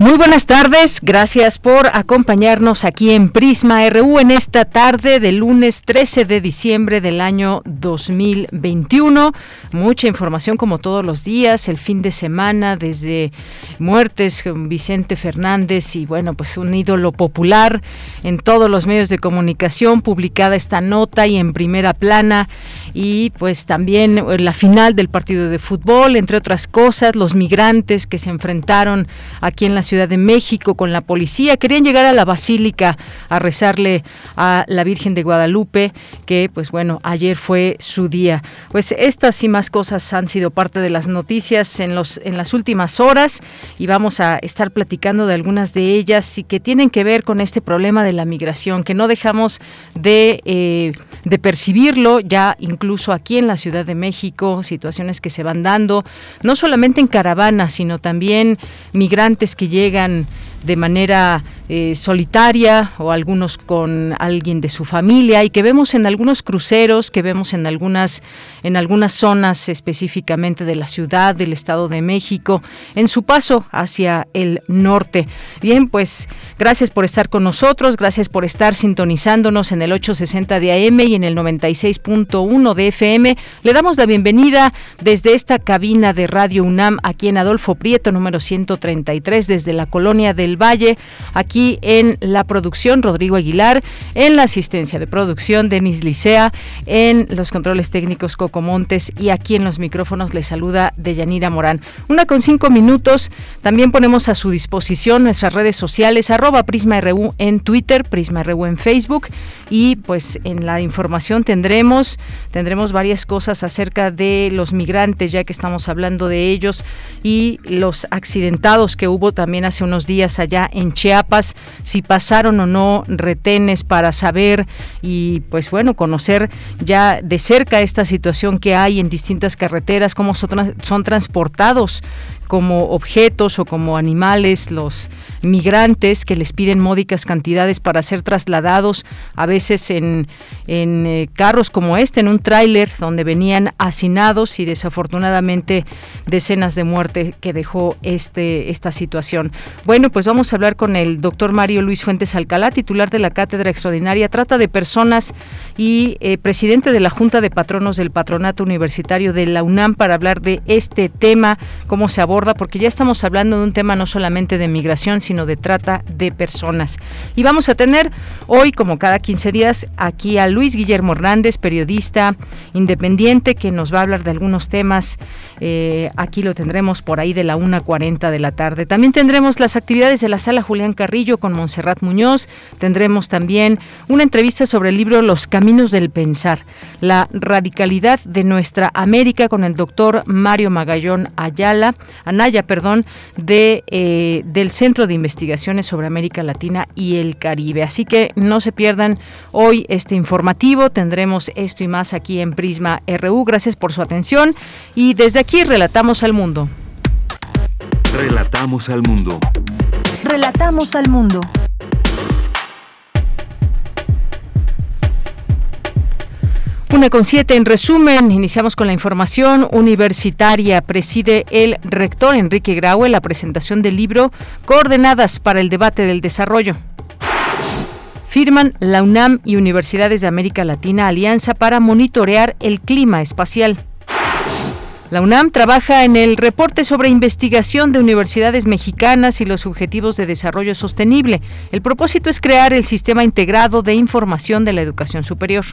Muy buenas tardes, gracias por acompañarnos aquí en Prisma RU en esta tarde del lunes 13 de diciembre del año 2021. Mucha información como todos los días, el fin de semana, desde muertes, Vicente Fernández y bueno, pues un ídolo popular en todos los medios de comunicación, publicada esta nota y en primera plana y pues también la final del partido de fútbol, entre otras cosas, los migrantes que se enfrentaron aquí en la Ciudad de México con la policía. Querían llegar a la basílica a rezarle a la Virgen de Guadalupe, que pues bueno, ayer fue su día. Pues estas y más cosas han sido parte de las noticias en, los, en las últimas horas y vamos a estar platicando de algunas de ellas y que tienen que ver con este problema de la migración, que no dejamos de, eh, de percibirlo ya incluso aquí en la Ciudad de México, situaciones que se van dando, no solamente en caravanas, sino también migrantes que llegan llegan de manera eh, solitaria o algunos con alguien de su familia y que vemos en algunos cruceros, que vemos en algunas en algunas zonas específicamente de la ciudad del Estado de México en su paso hacia el norte. Bien, pues gracias por estar con nosotros, gracias por estar sintonizándonos en el 860 de AM y en el 96.1 de FM. Le damos la bienvenida desde esta cabina de Radio UNAM aquí en Adolfo Prieto número 133 desde la colonia del Valle, aquí en la producción Rodrigo Aguilar, en la asistencia de producción Denis Licea, en los controles técnicos Coco Montes y aquí en los micrófonos le saluda Deyanira Morán. Una con cinco minutos, también ponemos a su disposición nuestras redes sociales, arroba PrismaRU en Twitter, PrismaRU en Facebook y pues en la información tendremos, tendremos varias cosas acerca de los migrantes, ya que estamos hablando de ellos y los accidentados que hubo también hace unos días allá en Chiapas si pasaron o no retenes para saber y pues bueno, conocer ya de cerca esta situación que hay en distintas carreteras, cómo son, transportados como objetos o como animales, los migrantes que les piden módicas cantidades para ser trasladados, a veces en, en eh, carros como este, en un tráiler donde venían hacinados y desafortunadamente decenas de muertes que dejó este, esta situación. Bueno, pues vamos a hablar con el doctor Mario Luis Fuentes Alcalá, titular de la Cátedra Extraordinaria, trata de personas y eh, presidente de la Junta de Patronos del Patronato Universitario de la UNAM para hablar de este tema, cómo se aborda porque ya estamos hablando de un tema no solamente de migración, sino de trata de personas. Y vamos a tener hoy, como cada 15 días, aquí a Luis Guillermo Hernández, periodista independiente, que nos va a hablar de algunos temas. Eh, aquí lo tendremos por ahí de la 1.40 de la tarde. También tendremos las actividades de la sala Julián Carrillo con Montserrat Muñoz. Tendremos también una entrevista sobre el libro Los Caminos del Pensar, la radicalidad de nuestra América con el doctor Mario Magallón Ayala, Anaya, perdón, de, eh, del Centro de Investigaciones sobre América Latina y el Caribe. Así que no se pierdan hoy este informativo. Tendremos esto y más aquí en Prisma RU. Gracias por su atención y desde aquí relatamos al mundo. Relatamos al mundo. Relatamos al mundo. Una con siete, en resumen, iniciamos con la información universitaria. Preside el rector Enrique Graue la presentación del libro Coordenadas para el debate del desarrollo. Firman la UNAM y Universidades de América Latina alianza para monitorear el clima espacial. La UNAM trabaja en el reporte sobre investigación de universidades mexicanas y los objetivos de desarrollo sostenible. El propósito es crear el sistema integrado de información de la educación superior.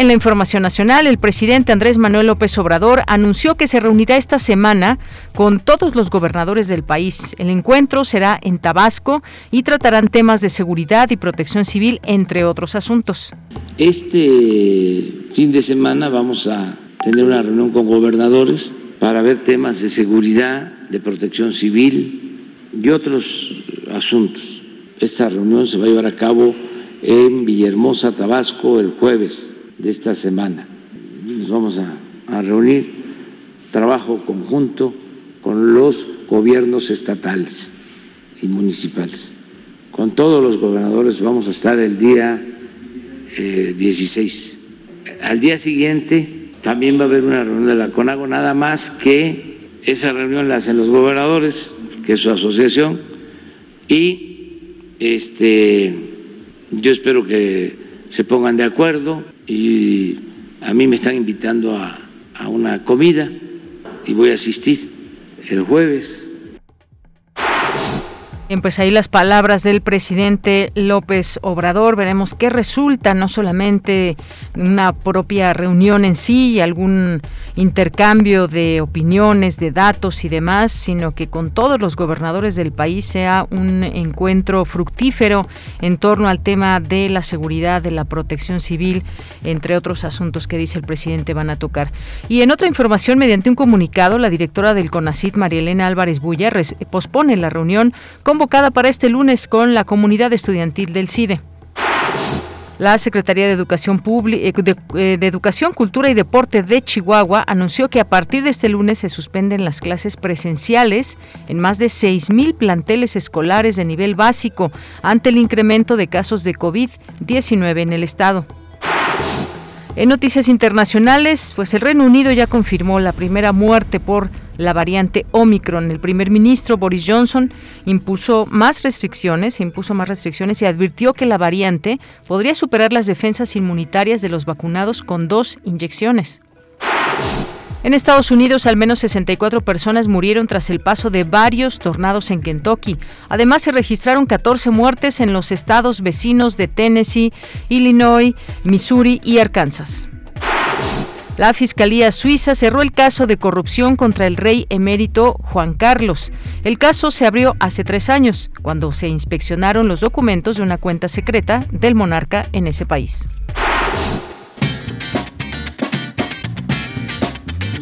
En la información nacional, el presidente Andrés Manuel López Obrador anunció que se reunirá esta semana con todos los gobernadores del país. El encuentro será en Tabasco y tratarán temas de seguridad y protección civil, entre otros asuntos. Este fin de semana vamos a tener una reunión con gobernadores para ver temas de seguridad, de protección civil y otros asuntos. Esta reunión se va a llevar a cabo en Villahermosa, Tabasco, el jueves de esta semana. Nos vamos a, reunir, trabajo conjunto con los gobiernos estatales y municipales. Con todos los gobernadores vamos a estar el día 16. Eh, Al día siguiente también va a haber una reunión de la CONAGO, nada más que esa reunión la hacen los gobernadores, que es su asociación, y este, yo espero que se pongan de acuerdo y a mí me están invitando a, a una comida y voy a asistir el jueves Bien, pues ahí las palabras del presidente López Obrador. Veremos qué resulta, no solamente una propia reunión en sí algún intercambio de opiniones, de datos y demás, sino que con todos los gobernadores del país sea un encuentro fructífero en torno al tema de la seguridad, de la protección civil, entre otros asuntos que dice el presidente van a tocar. Y en otra información, mediante un comunicado, la directora del CONACIT, María Elena Álvarez Bulla, pospone la reunión con convocada para este lunes con la comunidad estudiantil del CIDE. La Secretaría de Educación, eh, eh, de, Educación, Cultura y Deporte de Chihuahua anunció que a partir de este lunes se suspenden las clases presenciales en más de 6.000 planteles escolares de nivel básico ante el incremento de casos de COVID-19 en el estado. En noticias internacionales, pues el Reino Unido ya confirmó la primera muerte por la variante Omicron. El primer ministro Boris Johnson impuso más restricciones, impuso más restricciones y advirtió que la variante podría superar las defensas inmunitarias de los vacunados con dos inyecciones. En Estados Unidos, al menos 64 personas murieron tras el paso de varios tornados en Kentucky. Además, se registraron 14 muertes en los estados vecinos de Tennessee, Illinois, Missouri y Arkansas. La Fiscalía Suiza cerró el caso de corrupción contra el rey emérito Juan Carlos. El caso se abrió hace tres años, cuando se inspeccionaron los documentos de una cuenta secreta del monarca en ese país.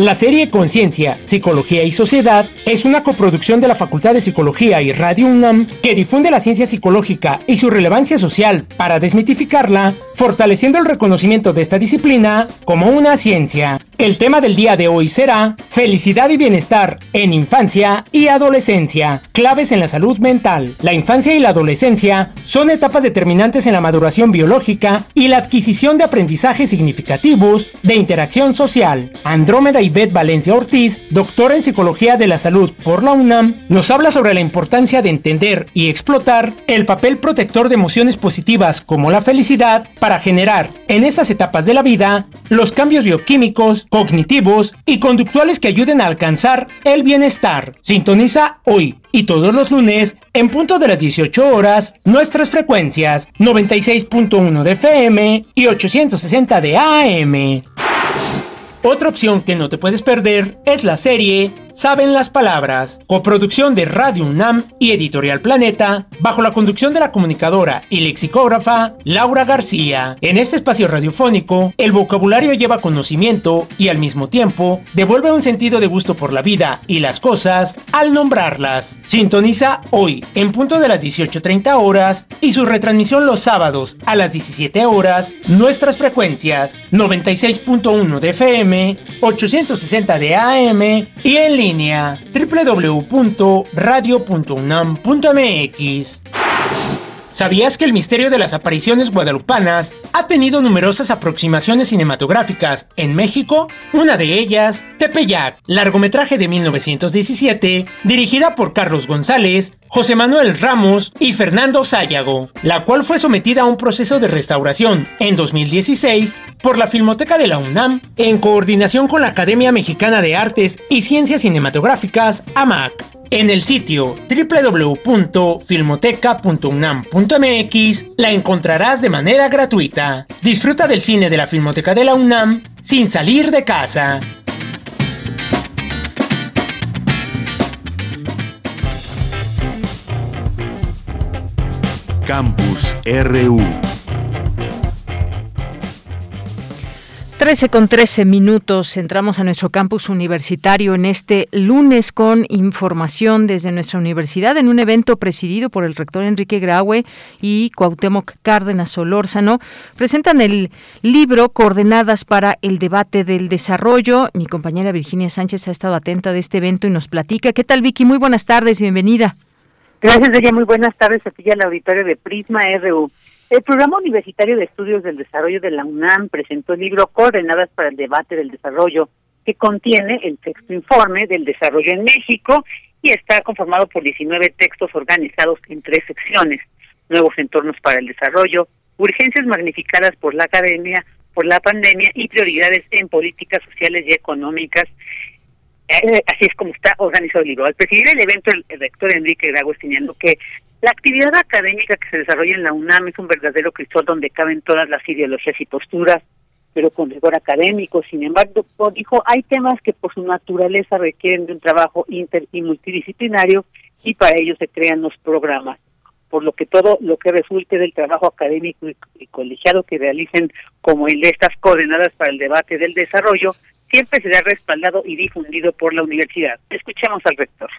La serie Conciencia, Psicología y Sociedad es una coproducción de la Facultad de Psicología y Radio UNAM que difunde la ciencia psicológica y su relevancia social para desmitificarla, fortaleciendo el reconocimiento de esta disciplina como una ciencia. El tema del día de hoy será Felicidad y bienestar en infancia y adolescencia, claves en la salud mental. La infancia y la adolescencia son etapas determinantes en la maduración biológica y la adquisición de aprendizajes significativos de interacción social. Andrómeda y Beth Valencia Ortiz, doctora en Psicología de la Salud por la UNAM, nos habla sobre la importancia de entender y explotar el papel protector de emociones positivas como la felicidad para generar en estas etapas de la vida los cambios bioquímicos, cognitivos y conductuales que ayuden a alcanzar el bienestar. Sintoniza hoy y todos los lunes en punto de las 18 horas nuestras frecuencias 96.1 de FM y 860 de AM. Otra opción que no te puedes perder es la serie Saben las Palabras, coproducción de Radio UNAM y Editorial Planeta, bajo la conducción de la comunicadora y lexicógrafa Laura García. En este espacio radiofónico, el vocabulario lleva conocimiento y al mismo tiempo devuelve un sentido de gusto por la vida y las cosas al nombrarlas. Sintoniza hoy en punto de las 18.30 horas y su retransmisión los sábados a las 17 horas, nuestras frecuencias 96.1 de FM, 860 de AM y en línea www.radio.unam.mx. ¿Sabías que el misterio de las apariciones guadalupanas ha tenido numerosas aproximaciones cinematográficas en México? Una de ellas, Tepeyac, largometraje de 1917, dirigida por Carlos González, José Manuel Ramos y Fernando Sayago, la cual fue sometida a un proceso de restauración en 2016 por la Filmoteca de la UNAM en coordinación con la Academia Mexicana de Artes y Ciencias Cinematográficas, AMAC. En el sitio www.filmoteca.unam.mx la encontrarás de manera gratuita. Disfruta del cine de la Filmoteca de la UNAM sin salir de casa. Campus RU 13 con 13 minutos. Entramos a nuestro campus universitario en este lunes con información desde nuestra universidad en un evento presidido por el rector Enrique Graue y Cuauhtémoc Cárdenas Solórzano. Presentan el libro Coordenadas para el debate del desarrollo. Mi compañera Virginia Sánchez ha estado atenta de este evento y nos platica. ¿Qué tal, Vicky? Muy buenas tardes, bienvenida. Gracias, ella. Muy buenas tardes a ti y al auditorio de Prisma RU. El Programa Universitario de Estudios del Desarrollo de la UNAM presentó el libro Coordenadas para el Debate del Desarrollo, que contiene el texto informe del desarrollo en México y está conformado por 19 textos organizados en tres secciones, nuevos entornos para el desarrollo, urgencias magnificadas por la academia, por la pandemia y prioridades en políticas sociales y económicas. Eh, así es como está organizado el libro. Al presidir el evento, el, rector Enrique Grago señaló que la actividad académica que se desarrolla en la UNAM es un verdadero cristal donde caben todas las ideologías y posturas, pero con rigor académico. Sin embargo, dijo, hay temas que por su naturaleza requieren de un trabajo inter y multidisciplinario y para ello se crean los programas. Por lo que todo lo que resulte del trabajo académico y colegiado que realicen, como el estas coordenadas para el debate del desarrollo, siempre será respaldado y difundido por la universidad. Escuchemos al rector.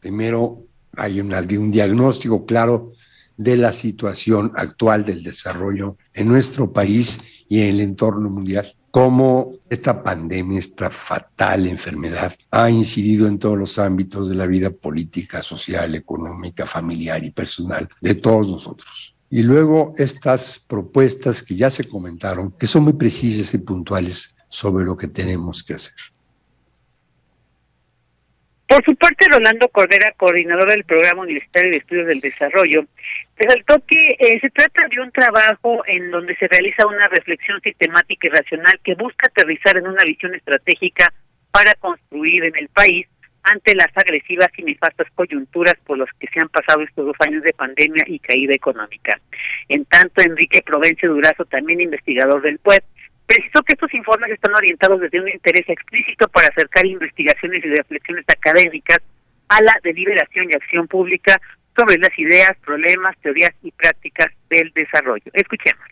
Primero, hay un, un diagnóstico claro de la situación actual del desarrollo en nuestro país y en el entorno mundial, cómo esta pandemia, esta fatal enfermedad ha incidido en todos los ámbitos de la vida política, social, económica, familiar y personal de todos nosotros. Y luego estas propuestas que ya se comentaron, que son muy precisas y puntuales sobre lo que tenemos que hacer. Por su parte, Rolando Cordera, coordinador del Programa Universitario de Estudios del Desarrollo, resaltó que eh, se trata de un trabajo en donde se realiza una reflexión sistemática y racional que busca aterrizar en una visión estratégica para construir en el país ante las agresivas y nefastas coyunturas por las que se han pasado estos dos años de pandemia y caída económica. En tanto, Enrique Provencio Durazo, también investigador del PUED, Precisó que estos informes están orientados desde un interés explícito para acercar investigaciones y reflexiones académicas a la deliberación y acción pública sobre las ideas, problemas, teorías y prácticas del desarrollo. Escuchemos.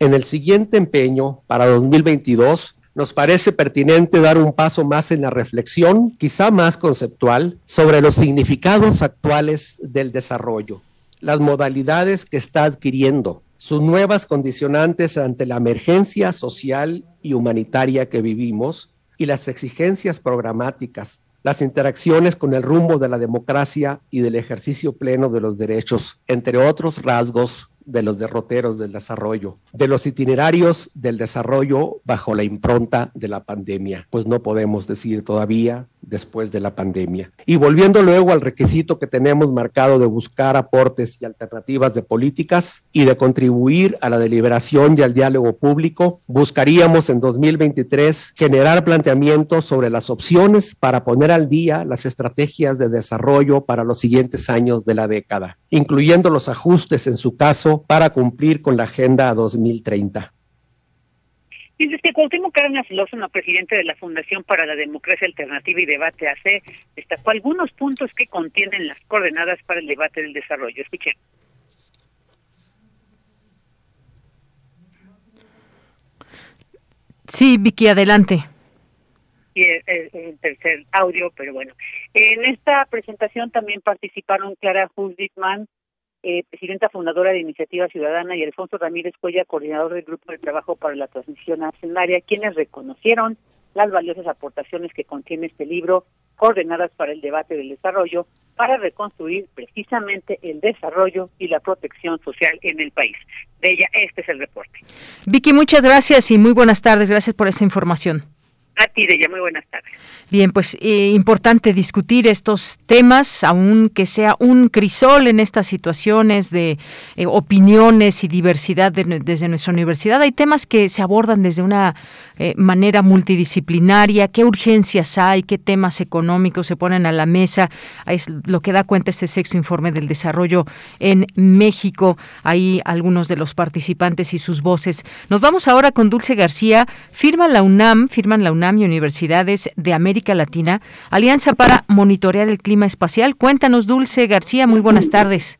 En el siguiente empeño, para 2022, nos parece pertinente dar un paso más en la reflexión, quizá más conceptual, sobre los significados actuales del desarrollo, las modalidades que está adquiriendo, sus nuevas condicionantes ante la emergencia social y humanitaria que vivimos y las exigencias programáticas, las interacciones con el rumbo de la democracia y del ejercicio pleno de los derechos, entre otros rasgos de los derroteros del desarrollo, de los itinerarios del desarrollo bajo la impronta de la pandemia, pues no podemos decir todavía después de la pandemia. Y volviendo luego al requisito que tenemos marcado de buscar aportes y alternativas de políticas y de contribuir a la deliberación y al diálogo público, buscaríamos en 2023 generar planteamientos sobre las opciones para poner al día las estrategias de desarrollo para los siguientes años de la década, incluyendo los ajustes en su caso para cumplir con la Agenda 2030. Dice que Cuauhtémoc Cárdenas Lózano, presidente de la Fundación para la Democracia Alternativa y Debate AC, destacó algunos puntos que contienen las coordenadas para el debate del desarrollo. Escuchen. Sí, Vicky, adelante. Y el, tercer audio, pero bueno. En esta presentación también participaron Clara Hulditman, eh, presidenta fundadora de Iniciativa Ciudadana, y Alfonso Ramírez Cuella, coordinador del Grupo de Trabajo para la Transición Nacionaria, quienes reconocieron las valiosas aportaciones que contiene este libro, coordenadas para el debate del desarrollo, para reconstruir precisamente el desarrollo y la protección social en el país. De ella, este es el reporte. Vicky, muchas gracias y muy buenas tardes. Gracias por esa información. A ti, Deya, muy buenas tardes. Bien, pues eh, importante discutir estos temas, aunque sea un crisol en estas situaciones de eh, opiniones y diversidad desde nuestra universidad. Hay temas que se abordan desde una eh, manera multidisciplinaria, qué urgencias hay, qué temas económicos se ponen a la mesa. Es lo que da cuenta este sexto informe del desarrollo en México. Hay algunos de los participantes y sus voces. Nos vamos ahora con Dulce García. Firma la UNAM, firman la UNAM y universidades de América Latina, Alianza para Monitorear el Clima Espacial. Cuéntanos, Dulce García, muy buenas tardes.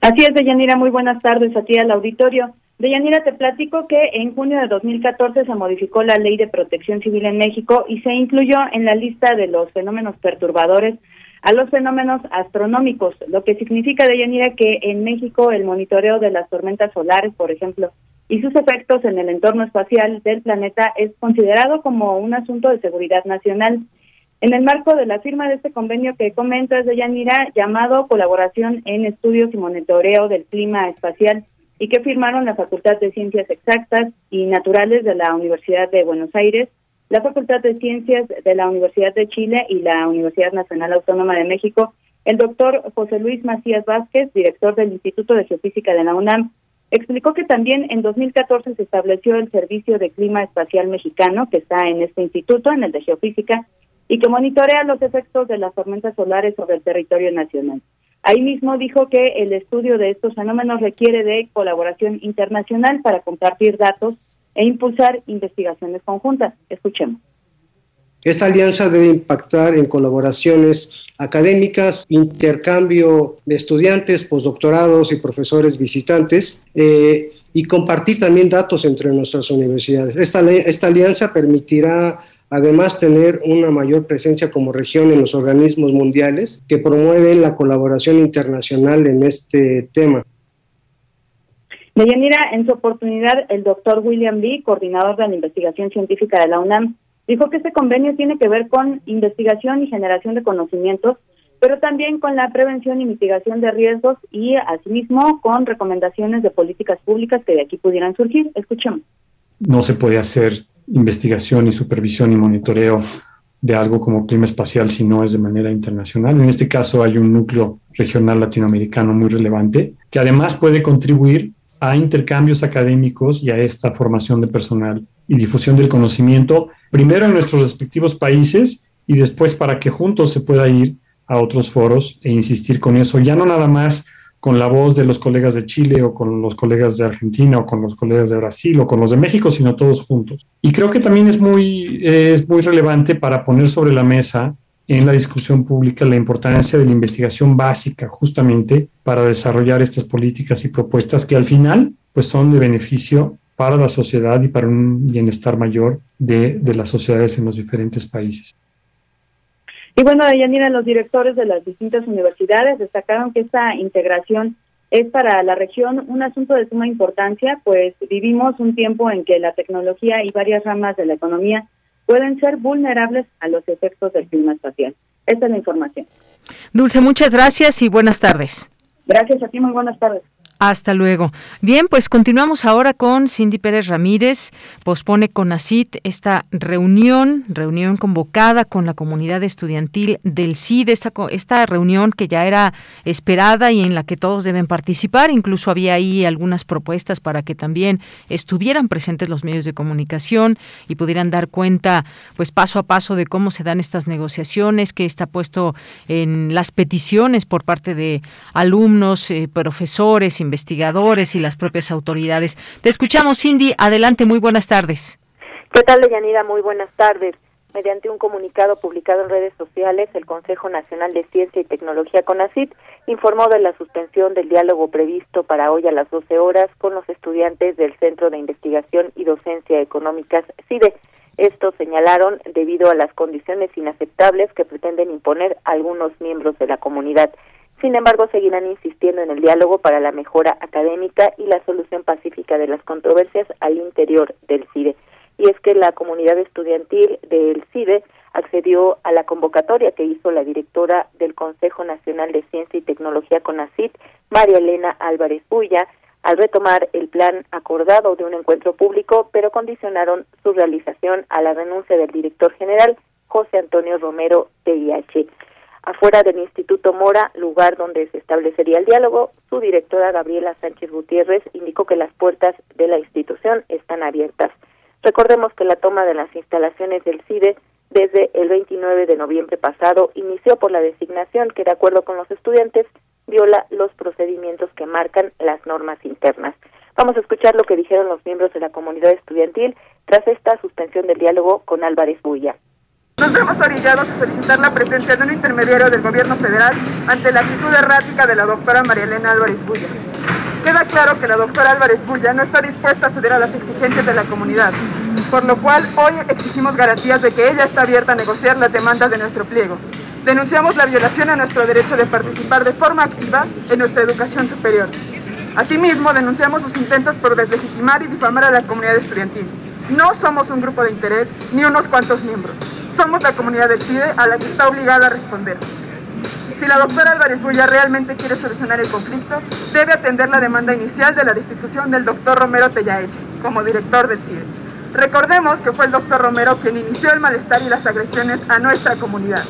Así es, Deyanira, muy buenas tardes a ti al auditorio. Deyanira, te platico que en junio de 2014 se modificó la Ley de Protección Civil en México y se incluyó en la lista de los fenómenos perturbadores a los fenómenos astronómicos, lo que significa, Deyanira, que en México el monitoreo de las tormentas solares, por ejemplo, y sus efectos en el entorno espacial del planeta es considerado como un asunto de seguridad nacional. En el marco de la firma de este convenio que comentas de Yanira, llamado Colaboración en Estudios y Monitoreo del Clima Espacial, y que firmaron la Facultad de Ciencias Exactas y Naturales de la Universidad de Buenos Aires, la Facultad de Ciencias de la Universidad de Chile y la Universidad Nacional Autónoma de México, el doctor José Luis Macías Vázquez, director del Instituto de Geofísica de la UNAM, Explicó que también en 2014 se estableció el Servicio de Clima Espacial Mexicano, que está en este instituto, en el de Geofísica, y que monitorea los efectos de las tormentas solares sobre el territorio nacional. Ahí mismo dijo que el estudio de estos fenómenos requiere de colaboración internacional para compartir datos e impulsar investigaciones conjuntas. Escuchemos. Esta alianza debe impactar en colaboraciones académicas, intercambio de estudiantes, postdoctorados y profesores visitantes eh, y compartir también datos entre nuestras universidades. Esta, esta alianza permitirá además tener una mayor presencia como región en los organismos mundiales que promueven la colaboración internacional en este tema. Deyanira, en su oportunidad, el doctor William Lee, coordinador de la investigación científica de la UNAM, Dijo que este convenio tiene que ver con investigación y generación de conocimientos, pero también con la prevención y mitigación de riesgos y asimismo con recomendaciones de políticas públicas que de aquí pudieran surgir. Escuchemos. No se puede hacer investigación y supervisión y monitoreo de algo como clima espacial si no es de manera internacional. En este caso hay un núcleo regional latinoamericano muy relevante que además puede contribuir a intercambios académicos y a esta formación de personal y difusión del conocimiento, primero en nuestros respectivos países y después para que juntos se pueda ir a otros foros e insistir con eso, ya no nada más con la voz de los colegas de Chile o con los colegas de Argentina o con los colegas de Brasil o con los de México, sino todos juntos. Y creo que también es muy, es muy relevante para poner sobre la mesa en la discusión pública la importancia de la investigación básica justamente para desarrollar estas políticas y propuestas que al final pues son de beneficio para la sociedad y para un bienestar mayor de, de las sociedades en los diferentes países. Y bueno, Deyanira, los directores de las distintas universidades destacaron que esta integración es para la región un asunto de suma importancia, pues vivimos un tiempo en que la tecnología y varias ramas de la economía pueden ser vulnerables a los efectos del clima espacial. Esta es la información. Dulce, muchas gracias y buenas tardes. Gracias a ti, muy buenas tardes. Hasta luego. Bien, pues continuamos ahora con Cindy Pérez Ramírez. Pospone con ACIT esta reunión, reunión convocada con la comunidad estudiantil del CID, esta, esta reunión que ya era esperada y en la que todos deben participar. Incluso había ahí algunas propuestas para que también estuvieran presentes los medios de comunicación y pudieran dar cuenta, pues paso a paso, de cómo se dan estas negociaciones, que está puesto en las peticiones por parte de alumnos, eh, profesores, investigadores y las propias autoridades. Te escuchamos, Cindy. Adelante, muy buenas tardes. ¿Qué tal, Deyanira? Muy buenas tardes. Mediante un comunicado publicado en redes sociales, el Consejo Nacional de Ciencia y Tecnología, CONACIT, informó de la suspensión del diálogo previsto para hoy a las 12 horas con los estudiantes del Centro de Investigación y Docencia Económicas, CIDE. Esto señalaron debido a las condiciones inaceptables que pretenden imponer algunos miembros de la comunidad. Sin embargo, seguirán insistiendo en el diálogo para la mejora académica y la solución pacífica de las controversias al interior del CIDE. Y es que la comunidad estudiantil del CIDE accedió a la convocatoria que hizo la directora del Consejo Nacional de Ciencia y Tecnología CONACIT, María Elena Álvarez Bulla, al retomar el plan acordado de un encuentro público, pero condicionaron su realización a la renuncia del director general José Antonio Romero TIH. Afuera del Instituto Mora, lugar donde se establecería el diálogo, su directora Gabriela Sánchez Gutiérrez indicó que las puertas de la institución están abiertas. Recordemos que la toma de las instalaciones del CIDE desde el 29 de noviembre pasado inició por la designación que, de acuerdo con los estudiantes, viola los procedimientos que marcan las normas internas. Vamos a escuchar lo que dijeron los miembros de la comunidad estudiantil tras esta suspensión del diálogo con Álvarez Bulla. Nos vemos orillados a solicitar la presencia de un intermediario del gobierno federal ante la actitud errática de la doctora María Elena Álvarez Bulla. Queda claro que la doctora Álvarez Bulla no está dispuesta a ceder a las exigencias de la comunidad, por lo cual hoy exigimos garantías de que ella está abierta a negociar las demandas de nuestro pliego. Denunciamos la violación a nuestro derecho de participar de forma activa en nuestra educación superior. Asimismo, denunciamos sus intentos por deslegitimar y difamar a la comunidad estudiantil. No somos un grupo de interés ni unos cuantos miembros somos la comunidad del CIDE a la que está obligada a responder. Si la doctora Álvarez Bulla realmente quiere solucionar el conflicto, debe atender la demanda inicial de la destitución del doctor Romero Tellaeche como director del CIDE. Recordemos que fue el doctor Romero quien inició el malestar y las agresiones a nuestra comunidad.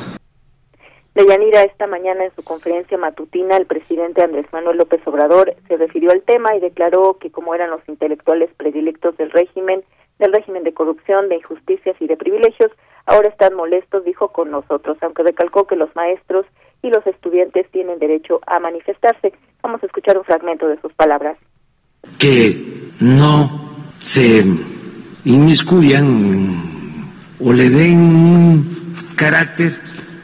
Deyanira, esta mañana en su conferencia matutina, el presidente Andrés Manuel López Obrador se refirió al tema y declaró que como eran los intelectuales predilectos del régimen, del régimen de corrupción, de injusticias y de privilegios, ahora están molestos, dijo con nosotros, aunque recalcó que los maestros y los estudiantes tienen derecho a manifestarse. Vamos a escuchar un fragmento de sus palabras. Que no se inmiscuyan o le den un carácter,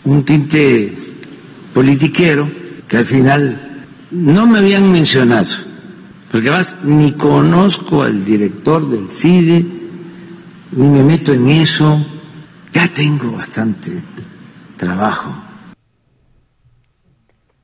un tinte politiquero, que al final no me habían mencionado, porque además ni conozco al director del CIDE, ni me meto en eso ya tengo bastante trabajo.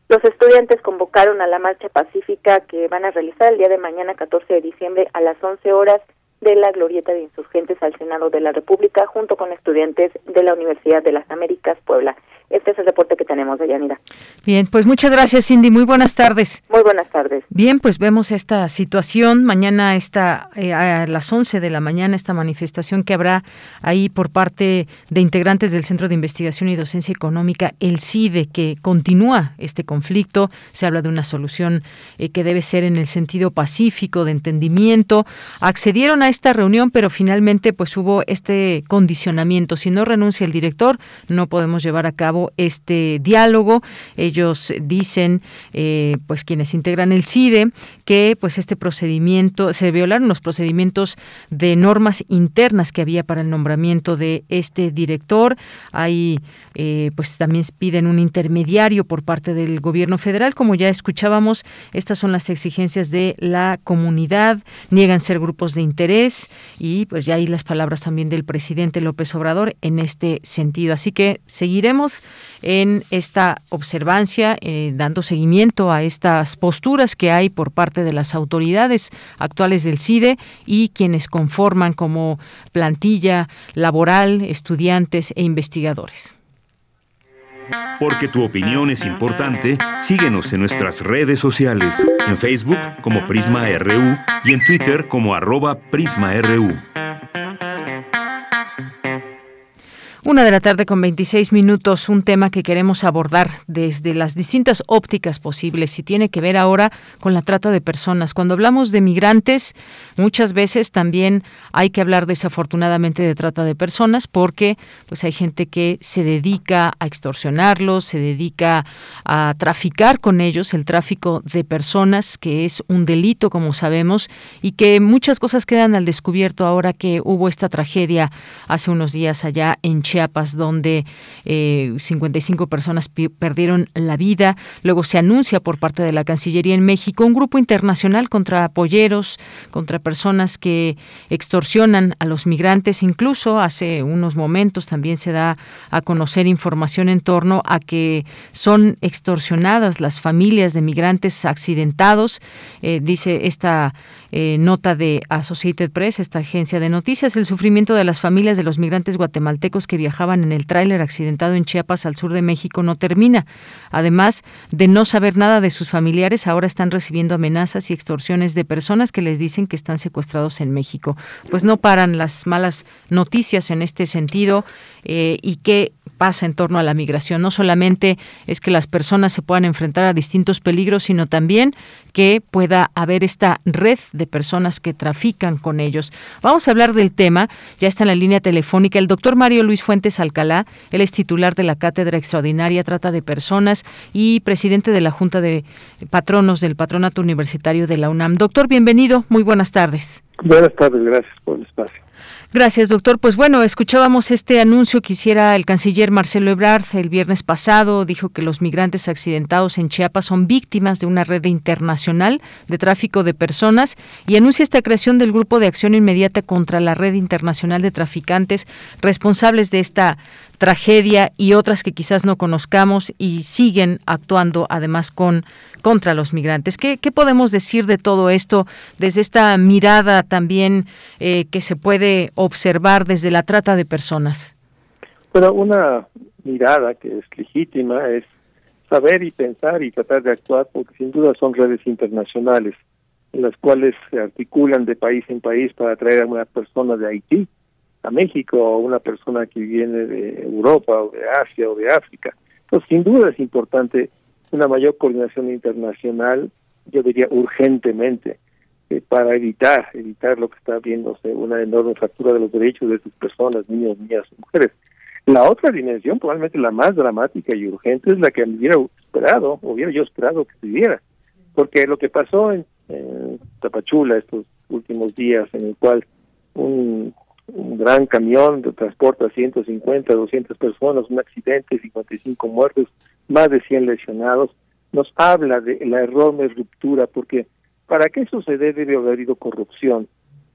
Los estudiantes convocaron a la marcha pacífica que van a realizar el día de mañana, 14 de diciembre, a las 11 horas de la Glorieta de Insurgentes al Senado de la República, junto con estudiantes de la Universidad de las Américas, Puebla. Este es el reporte que tenemos de Yanira. Bien, pues muchas gracias, Cindy. Muy buenas tardes. Muy buenas tardes. Bien, pues vemos esta situación. Mañana está eh, a las 11 de la mañana esta manifestación que habrá ahí por parte de integrantes del Centro de Investigación y Docencia Económica, el CIDE, que continúa este conflicto. Se habla de una solución eh, que debe ser en el sentido pacífico, de entendimiento. Accedieron a esta reunión, pero finalmente pues hubo este condicionamiento. Si no renuncia el director, no podemos llevar a cabo este diálogo. Ellos dicen, eh, pues quienes integran el CIDE, que pues este procedimiento, se violaron los procedimientos de normas internas que había para el nombramiento de este director. Hay eh, pues también piden un intermediario por parte del gobierno federal. Como ya escuchábamos, estas son las exigencias de la comunidad, niegan ser grupos de interés y pues ya hay las palabras también del presidente López Obrador en este sentido. Así que seguiremos en esta observancia, eh, dando seguimiento a estas posturas que hay por parte de las autoridades actuales del CIDE y quienes conforman como plantilla laboral, estudiantes e investigadores. Porque tu opinión es importante, síguenos en nuestras redes sociales, en Facebook como Prisma RU y en Twitter como arroba PrismaRU. Una de la tarde con 26 minutos, un tema que queremos abordar desde las distintas ópticas posibles y tiene que ver ahora con la trata de personas. Cuando hablamos de migrantes, muchas veces también hay que hablar desafortunadamente de trata de personas porque pues hay gente que se dedica a extorsionarlos, se dedica a traficar con ellos, el tráfico de personas, que es un delito como sabemos y que muchas cosas quedan al descubierto ahora que hubo esta tragedia hace unos días allá en Chile Chiapas, donde eh, 55 personas perdieron la vida. Luego se anuncia por parte de la Cancillería en México un grupo internacional contra polleros, contra personas que extorsionan a los migrantes. Incluso hace unos momentos también se da a conocer información en torno a que son extorsionadas las familias de migrantes accidentados. Eh, dice esta eh, nota de Associated Press, esta agencia de noticias, el sufrimiento de las familias de los migrantes guatemaltecos que viajaban en el tráiler accidentado en Chiapas al sur de México no termina. Además de no saber nada de sus familiares, ahora están recibiendo amenazas y extorsiones de personas que les dicen que están secuestrados en México. Pues no paran las malas noticias en este sentido eh, y qué pasa en torno a la migración. No solamente es que las personas se puedan enfrentar a distintos peligros, sino también que pueda haber esta red de personas que trafican con ellos. Vamos a hablar del tema, ya está en la línea telefónica el doctor Mario Luis Fuentes Alcalá, él es titular de la Cátedra Extraordinaria Trata de Personas y presidente de la Junta de Patronos del Patronato Universitario de la UNAM. Doctor, bienvenido, muy buenas tardes. Buenas tardes, gracias por el espacio. Gracias, doctor. Pues bueno, escuchábamos este anuncio que hiciera el canciller Marcelo Ebrard el viernes pasado. Dijo que los migrantes accidentados en Chiapas son víctimas de una red internacional de tráfico de personas y anuncia esta creación del Grupo de Acción Inmediata contra la Red Internacional de Traficantes responsables de esta tragedia y otras que quizás no conozcamos y siguen actuando además con contra los migrantes. ¿Qué, podemos decir de todo esto desde esta mirada también eh, que se puede observar desde la trata de personas? Bueno, una mirada que es legítima es saber y pensar y tratar de actuar porque sin duda son redes internacionales en las cuales se articulan de país en país para traer a una persona de Haití a México o una persona que viene de Europa o de Asia o de África. Entonces, sin duda es importante una mayor coordinación internacional, yo diría urgentemente, eh, para evitar, evitar lo que está viéndose, una enorme fractura de los derechos de estas personas, niños, niñas, mujeres. La otra dimensión, probablemente la más dramática y urgente, es la que hubiera esperado, hubiera yo esperado que se. Porque lo que pasó en, Tapachula estos últimos días, en el cual un, un gran camión de transporte a 150, 200 personas, un accidente, 55 muertos, más de 100 lesionados, nos habla de la enorme ruptura, porque para que eso se dé debe haber habido corrupción.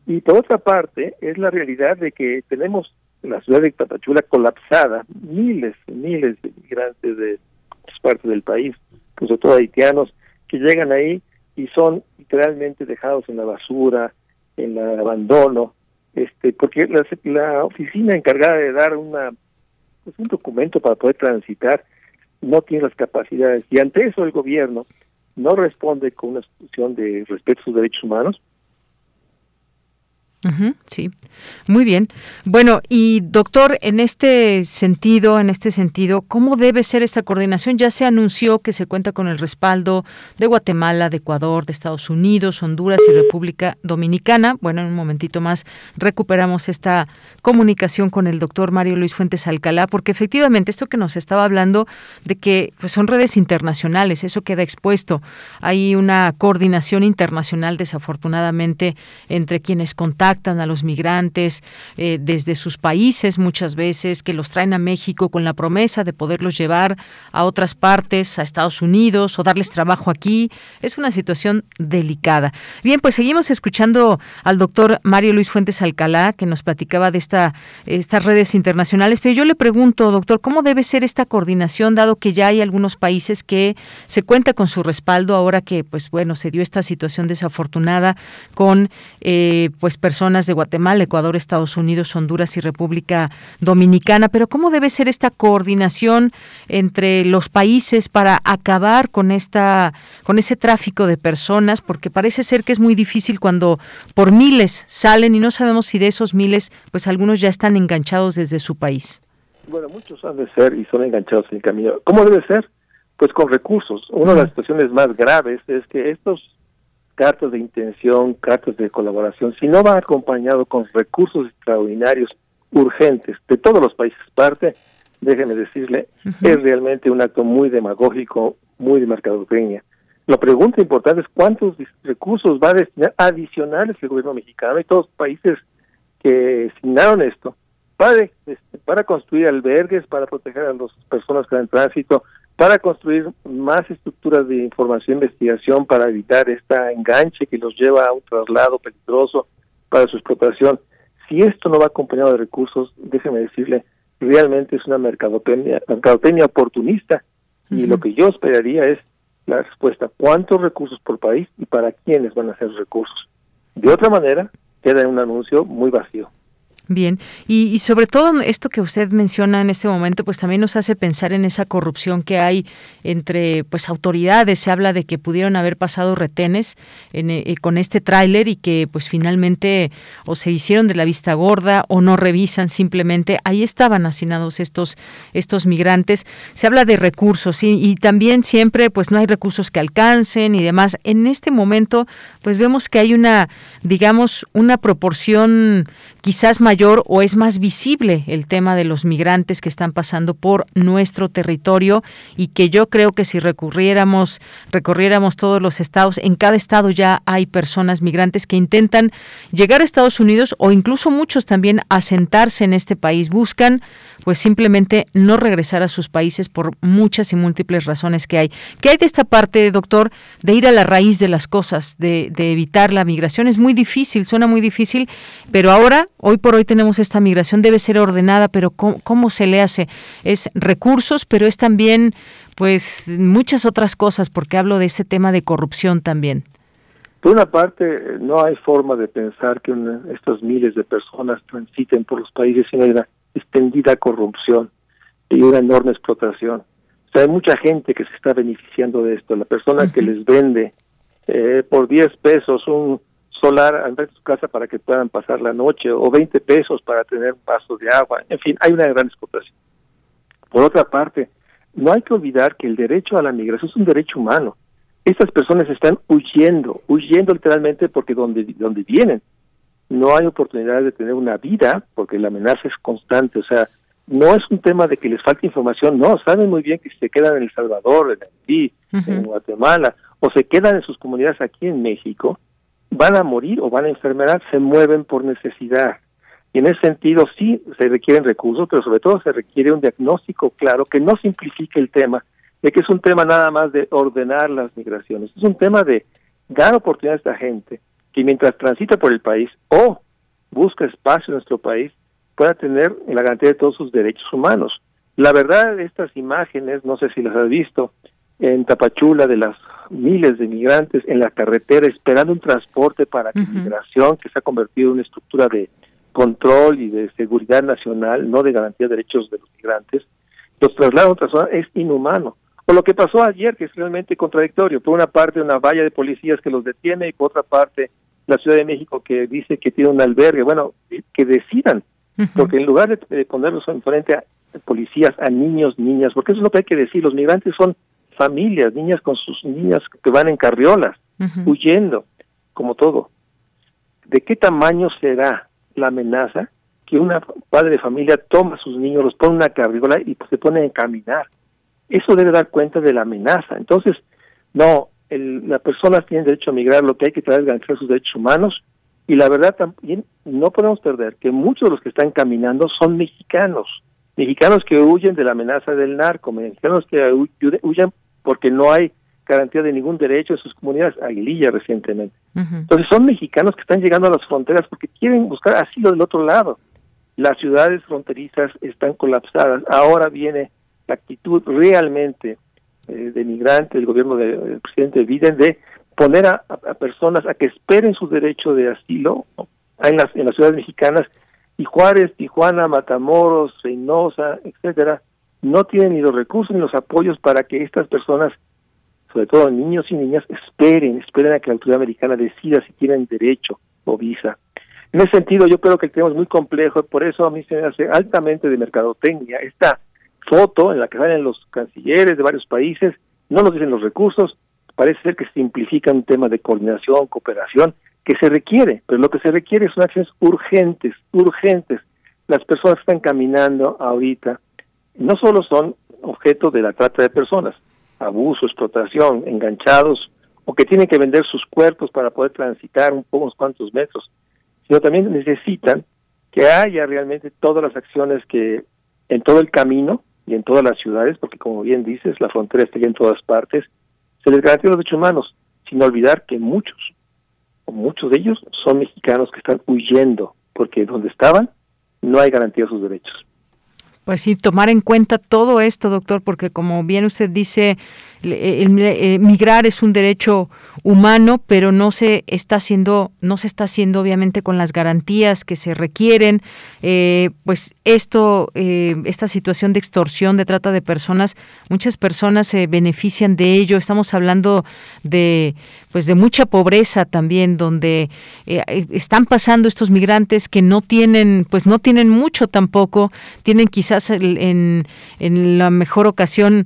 Y por otra parte, es la realidad de que tenemos la ciudad de Tapachula colapsada, miles, miles de migrantes de muchas partes del país, sobre todo haitianos, que llegan ahí y son literalmente dejados en la basura, en el abandono, este, porque la, la oficina encargada de dar una pues, un documento para poder transitar no tiene las capacidades y ante eso el gobierno no responde con una institución de respeto a sus derechos humanos sí, muy bien. Bueno, y doctor, en este sentido, en este sentido, ¿cómo debe ser esta coordinación? Ya se anunció que se cuenta con el respaldo de Guatemala, de Ecuador, de Estados Unidos, Honduras y República Dominicana. Bueno, en un momentito más recuperamos esta comunicación con el doctor Mario Luis Fuentes Alcalá, porque efectivamente esto que nos estaba hablando de que pues, son redes internacionales, eso queda expuesto. Hay una coordinación internacional, desafortunadamente, entre quienes contactan a los migrantes eh, desde sus países muchas veces, que los traen a México con la promesa de poderlos llevar a otras partes, a Estados Unidos o darles trabajo aquí. Es una situación delicada. Bien, pues seguimos escuchando al doctor Mario Luis Fuentes Alcalá, que nos platicaba de esta, estas redes internacionales, pero yo le pregunto, doctor, ¿cómo debe ser esta coordinación, dado que ya hay algunos países que se cuenta con su respaldo ahora que, pues bueno, se dio esta situación desafortunada con, eh, pues, personas personas de Guatemala, Ecuador, Estados Unidos, Honduras y República Dominicana. Pero ¿cómo debe ser esta coordinación entre los países para acabar con esta con ese tráfico de personas? Porque parece ser que es muy difícil cuando por miles salen y no sabemos si de esos miles, pues algunos ya están enganchados desde su país. Bueno, muchos han de ser y son enganchados en el camino. ¿Cómo debe ser? Pues con recursos. Una de las situaciones más graves es que estos cartas de intención, cartas de colaboración, si no va acompañado con recursos extraordinarios urgentes de todos los países parte, déjeme decirle, es realmente un acto muy demagógico, muy de mercadotecnia. La pregunta importante es cuántos recursos va a destinar adicionales el gobierno mexicano y todos los países que asignaron esto para, este, para construir albergues, para proteger a las personas que están en tránsito, para construir más estructuras de información e investigación para evitar esta enganche que los lleva a un traslado peligroso para su explotación. Si esto no va acompañado de recursos, déjeme decirle, realmente es una mercadotecnia, mercadotecnia oportunista y lo que yo esperaría es la respuesta, ¿cuántos recursos por país y para quiénes van a ser recursos? De otra manera, queda un anuncio muy vacío. Bien, y, sobre todo esto que usted menciona en este momento, pues también nos hace pensar en esa corrupción que hay entre pues autoridades. Se habla de que pudieron haber pasado retenes eh, con este tráiler y que pues finalmente o se hicieron de la vista gorda o no revisan simplemente. Ahí estaban hacinados estos estos migrantes. Se habla de recursos y, y también siempre pues no hay recursos que alcancen y demás. En este momento pues vemos que hay una digamos una proporción quizás mayor o es más visible el tema de los migrantes que están pasando por nuestro territorio y que yo creo que si recurriéramos, recorriéramos todos los estados, en cada estado ya hay personas migrantes que intentan llegar a Estados Unidos o incluso muchos también asentarse en este país, buscan pues simplemente no regresar a sus países por muchas y múltiples razones que hay. ¿Qué hay de esta parte, doctor, de ir a la raíz de las cosas, de, de evitar la migración? Es muy difícil, suena muy difícil, pero ahora Hoy por hoy tenemos esta migración, debe ser ordenada, pero ¿cómo, se le hace? Es recursos, pero es también pues muchas otras cosas, porque hablo de ese tema de corrupción también. Por una parte, no hay forma de pensar que estos miles de personas transiten por los países sin una extendida corrupción y una enorme explotación. O sea, hay mucha gente que se está beneficiando de esto. La persona que les vende eh, por 10 pesos un solar al de su casa para que puedan pasar la noche o 20 pesos para tener un vaso de agua. En fin, hay una gran explotación. Por otra parte, no hay que olvidar que el derecho a la migración es un derecho humano. Estas personas están huyendo, huyendo literalmente porque donde, donde vienen no hay oportunidad de tener una vida porque la amenaza es constante. O sea, no es un tema de que les falte información, no, saben muy bien que si se quedan en El Salvador, en Haití, en Guatemala, o se quedan en sus comunidades aquí en México, van a morir o van a enfermar, se mueven por necesidad. Y en ese sentido sí se requieren recursos, pero sobre todo se requiere un diagnóstico claro que no simplifique el tema, de que es un tema nada más de ordenar las migraciones, es un tema de dar oportunidad a esta gente que mientras transita por el país o busca espacio en nuestro país, pueda tener la garantía de todos sus derechos humanos. La verdad, estas imágenes, no sé si las has visto, en Tapachula de las miles de migrantes en la carretera esperando un transporte para que migración, que se ha convertido en una estructura de control y de seguridad nacional, no de garantía de derechos de los migrantes, los trasladan a otra zona es inhumano. O lo que pasó ayer, que es realmente contradictorio. Por una parte, una valla de policías que los detiene y por otra parte, la Ciudad de México que dice que tiene un albergue. Bueno, que decidan, porque en lugar de, de ponerlos enfrente a policías, a niños, niñas, porque eso es lo que hay que decir, los migrantes son familias, niñas con sus niñas que van en carriolas, huyendo, como todo. ¿De qué tamaño será la amenaza que una padre de familia toma a sus niños, los pone en una carriola y pues, se pone a caminar? Eso debe dar cuenta de la amenaza. Entonces, no, el, las personas tienen derecho a migrar, lo que hay que tratar es garantizar sus derechos humanos y la verdad también no podemos perder que muchos de los que están caminando son mexicanos, mexicanos que huyen de la amenaza del narco, mexicanos que huyen porque no hay garantía de ningún derecho en sus comunidades, Aguililla recientemente. Entonces son mexicanos que están llegando a las fronteras porque quieren buscar asilo del otro lado. Las ciudades fronterizas están colapsadas. Ahora viene la actitud realmente eh, de migrante del gobierno del presidente Biden de poner a, personas a que esperen su derecho de asilo en las, en las ciudades mexicanas y Juárez, Tijuana, Matamoros, Reynosa, etcétera, no tienen ni los recursos ni los apoyos para que estas personas, sobre todo niños y niñas, esperen, esperen a que la autoridad americana decida si tienen derecho o visa. En ese sentido, yo creo que el tema es muy complejo, por eso a mí se me hace altamente de mercadotecnia. Esta foto en la que salen los cancilleres de varios países, no nos dicen los recursos, parece ser que simplifica un tema de coordinación, cooperación, que se requiere, pero lo que se requiere son acciones urgentes, urgentes. Las personas están caminando ahorita no solo son objeto de la trata de personas, abuso, explotación, enganchados, o que tienen que vender sus cuerpos para poder transitar un poco unos cuantos metros, sino también necesitan que haya realmente todas las acciones que en todo el camino y en todas las ciudades, porque como bien dices, la frontera está en todas partes, se les garantiza los derechos humanos, sin olvidar que muchos, o muchos de ellos, son mexicanos que están huyendo, porque donde estaban no hay garantía de sus derechos. Pues sí, tomar en cuenta todo esto, doctor, porque como bien usted dice, el, migrar es un derecho humano, pero no se está haciendo, no se está haciendo obviamente con las garantías que se requieren. Eh, pues esto, eh, esta situación de extorsión, de trata de personas, muchas personas se benefician de ello. Estamos hablando de pues de mucha pobreza también donde eh, están pasando estos migrantes que no tienen pues no tienen mucho tampoco tienen quizás en, en la mejor ocasión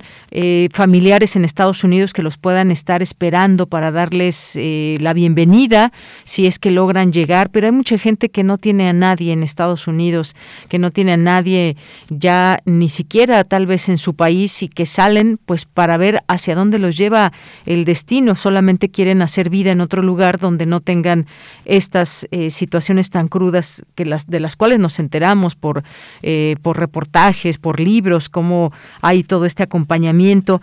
familiares en Estados Unidos que los puedan estar esperando para dar darles eh, la bienvenida si es que logran llegar, pero hay mucha gente que no tiene a nadie en Estados Unidos, que no tiene a nadie ya ni siquiera tal vez en su país y que salen pues para ver hacia dónde los lleva el destino, solamente quieren hacer vida en otro lugar donde no tengan estas eh, situaciones tan crudas que las de las cuales nos enteramos por eh, por reportajes, por libros, cómo hay todo este acompañamiento.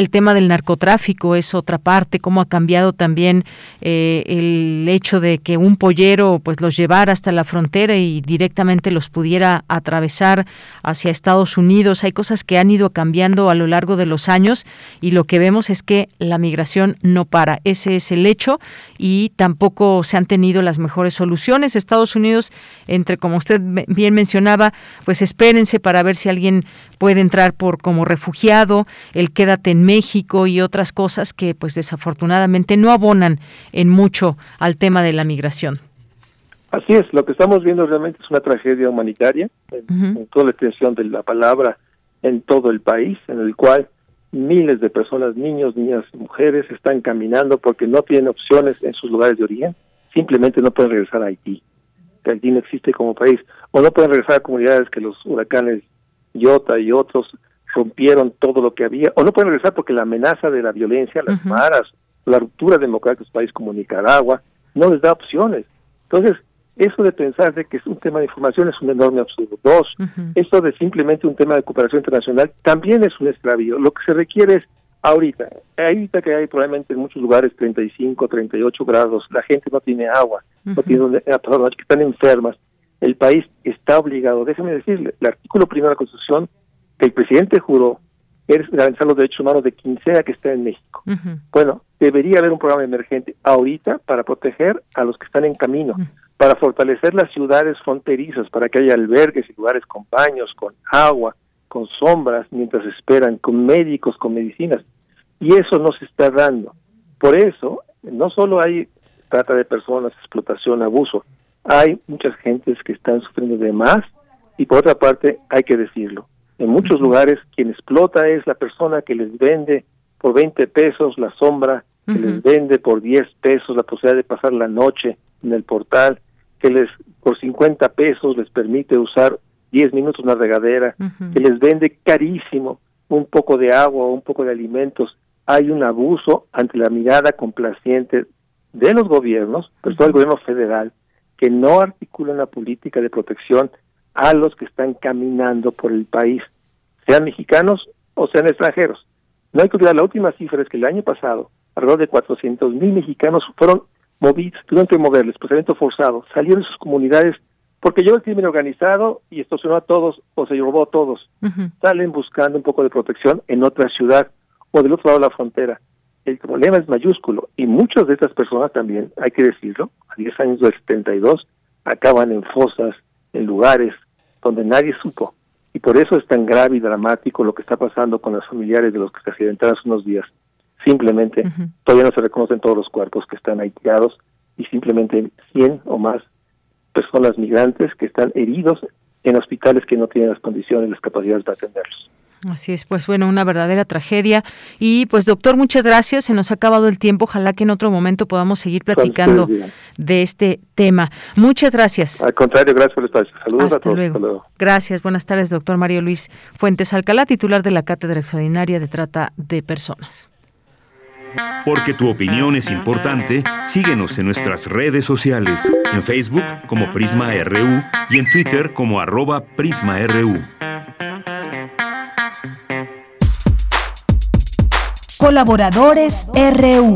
El tema del narcotráfico es otra parte, cómo ha cambiado también eh, el hecho de que un pollero pues los llevara hasta la frontera y directamente los pudiera atravesar hacia Estados Unidos. Hay cosas que han ido cambiando a lo largo de los años y lo que vemos es que la migración no para. Ese es el hecho y tampoco se han tenido las mejores soluciones. Estados Unidos, entre como usted bien mencionaba, pues espérense para ver si alguien puede entrar por como refugiado, el quédate en México y otras cosas que pues desafortunadamente no abonan en mucho al tema de la migración. Así es, lo que estamos viendo realmente es una tragedia humanitaria, en, toda la extensión de la palabra, en todo el país, en el cual miles de personas, niños, niñas, mujeres, están caminando porque no tienen opciones en sus lugares de origen, simplemente no pueden regresar a Haití, que Haití no existe como país, o no pueden regresar a comunidades que los huracanes Iota y otros rompieron todo lo que había, o no pueden regresar porque la amenaza de la violencia, las maras, la ruptura democrática de un país como Nicaragua, no les da opciones. Entonces, eso de pensar de que es un tema de información es un enorme absurdo. Dos, esto de simplemente un tema de cooperación internacional también es un extravío. Lo que se requiere es ahorita, ahorita que hay probablemente en muchos lugares 35, 38 grados, la gente no tiene agua, no tiene donde, que están enfermas. El país está obligado, déjeme decirle, el artículo primero de la Constitución el presidente juró es garantizar los derechos humanos de quien sea que esté en México. Bueno, debería haber un programa emergente ahorita para proteger a los que están en camino, para fortalecer las ciudades fronterizas, para que haya albergues y lugares con baños, con agua, con sombras mientras esperan, con médicos, con medicinas. Y eso no se está dando. Por eso, no solo hay trata de personas, explotación, abuso, hay muchas gentes que están sufriendo de más y por otra parte hay que decirlo, en muchos lugares quien explota es la persona que les vende por 20 pesos la sombra, que les vende por 10 pesos la posibilidad de pasar la noche en el portal, que les por 50 pesos les permite usar 10 minutos una regadera, que les vende carísimo un poco de agua o un poco de alimentos. Hay un abuso ante la mirada complaciente de los gobiernos, pero todo el gobierno federal, que no articula una política de protección a los que están caminando por el país, sean mexicanos o sean extranjeros. No hay que olvidar, la última cifra es que el año pasado, alrededor de 400 mil mexicanos fueron movidos, tuvieron que moverles, procedimiento forzado, salieron de sus comunidades porque llegó el crimen organizado y extorsionó a todos o se robó a todos. Salen buscando un poco de protección en otra ciudad o del otro lado de la frontera. El problema es mayúsculo y muchas de estas personas también, hay que decirlo, a 10 años del 72, acaban en fosas, en lugares donde nadie supo. Y por eso es tan grave y dramático lo que está pasando con los familiares de los que se accidentaron hace unos días. Simplemente todavía no se reconocen todos los cuerpos que están ahí tirados y simplemente 100 o más personas migrantes que están heridos en hospitales que no tienen las condiciones y las capacidades para atenderlos. Así es, pues bueno, una verdadera tragedia. Y pues doctor, muchas gracias. Se nos ha acabado el tiempo. Ojalá que en otro momento podamos seguir platicando de este tema. Muchas gracias. Al contrario, gracias por el espacio. Saludos a todos. Luego. Gracias. Buenas tardes, doctor Mario Luis Fuentes Alcalá, titular de la Cátedra Extraordinaria de Trata de Personas. Porque tu opinión es importante, síguenos en nuestras redes sociales, en Facebook como Prisma RU y en Twitter como arroba PrismaRU. Colaboradores RU.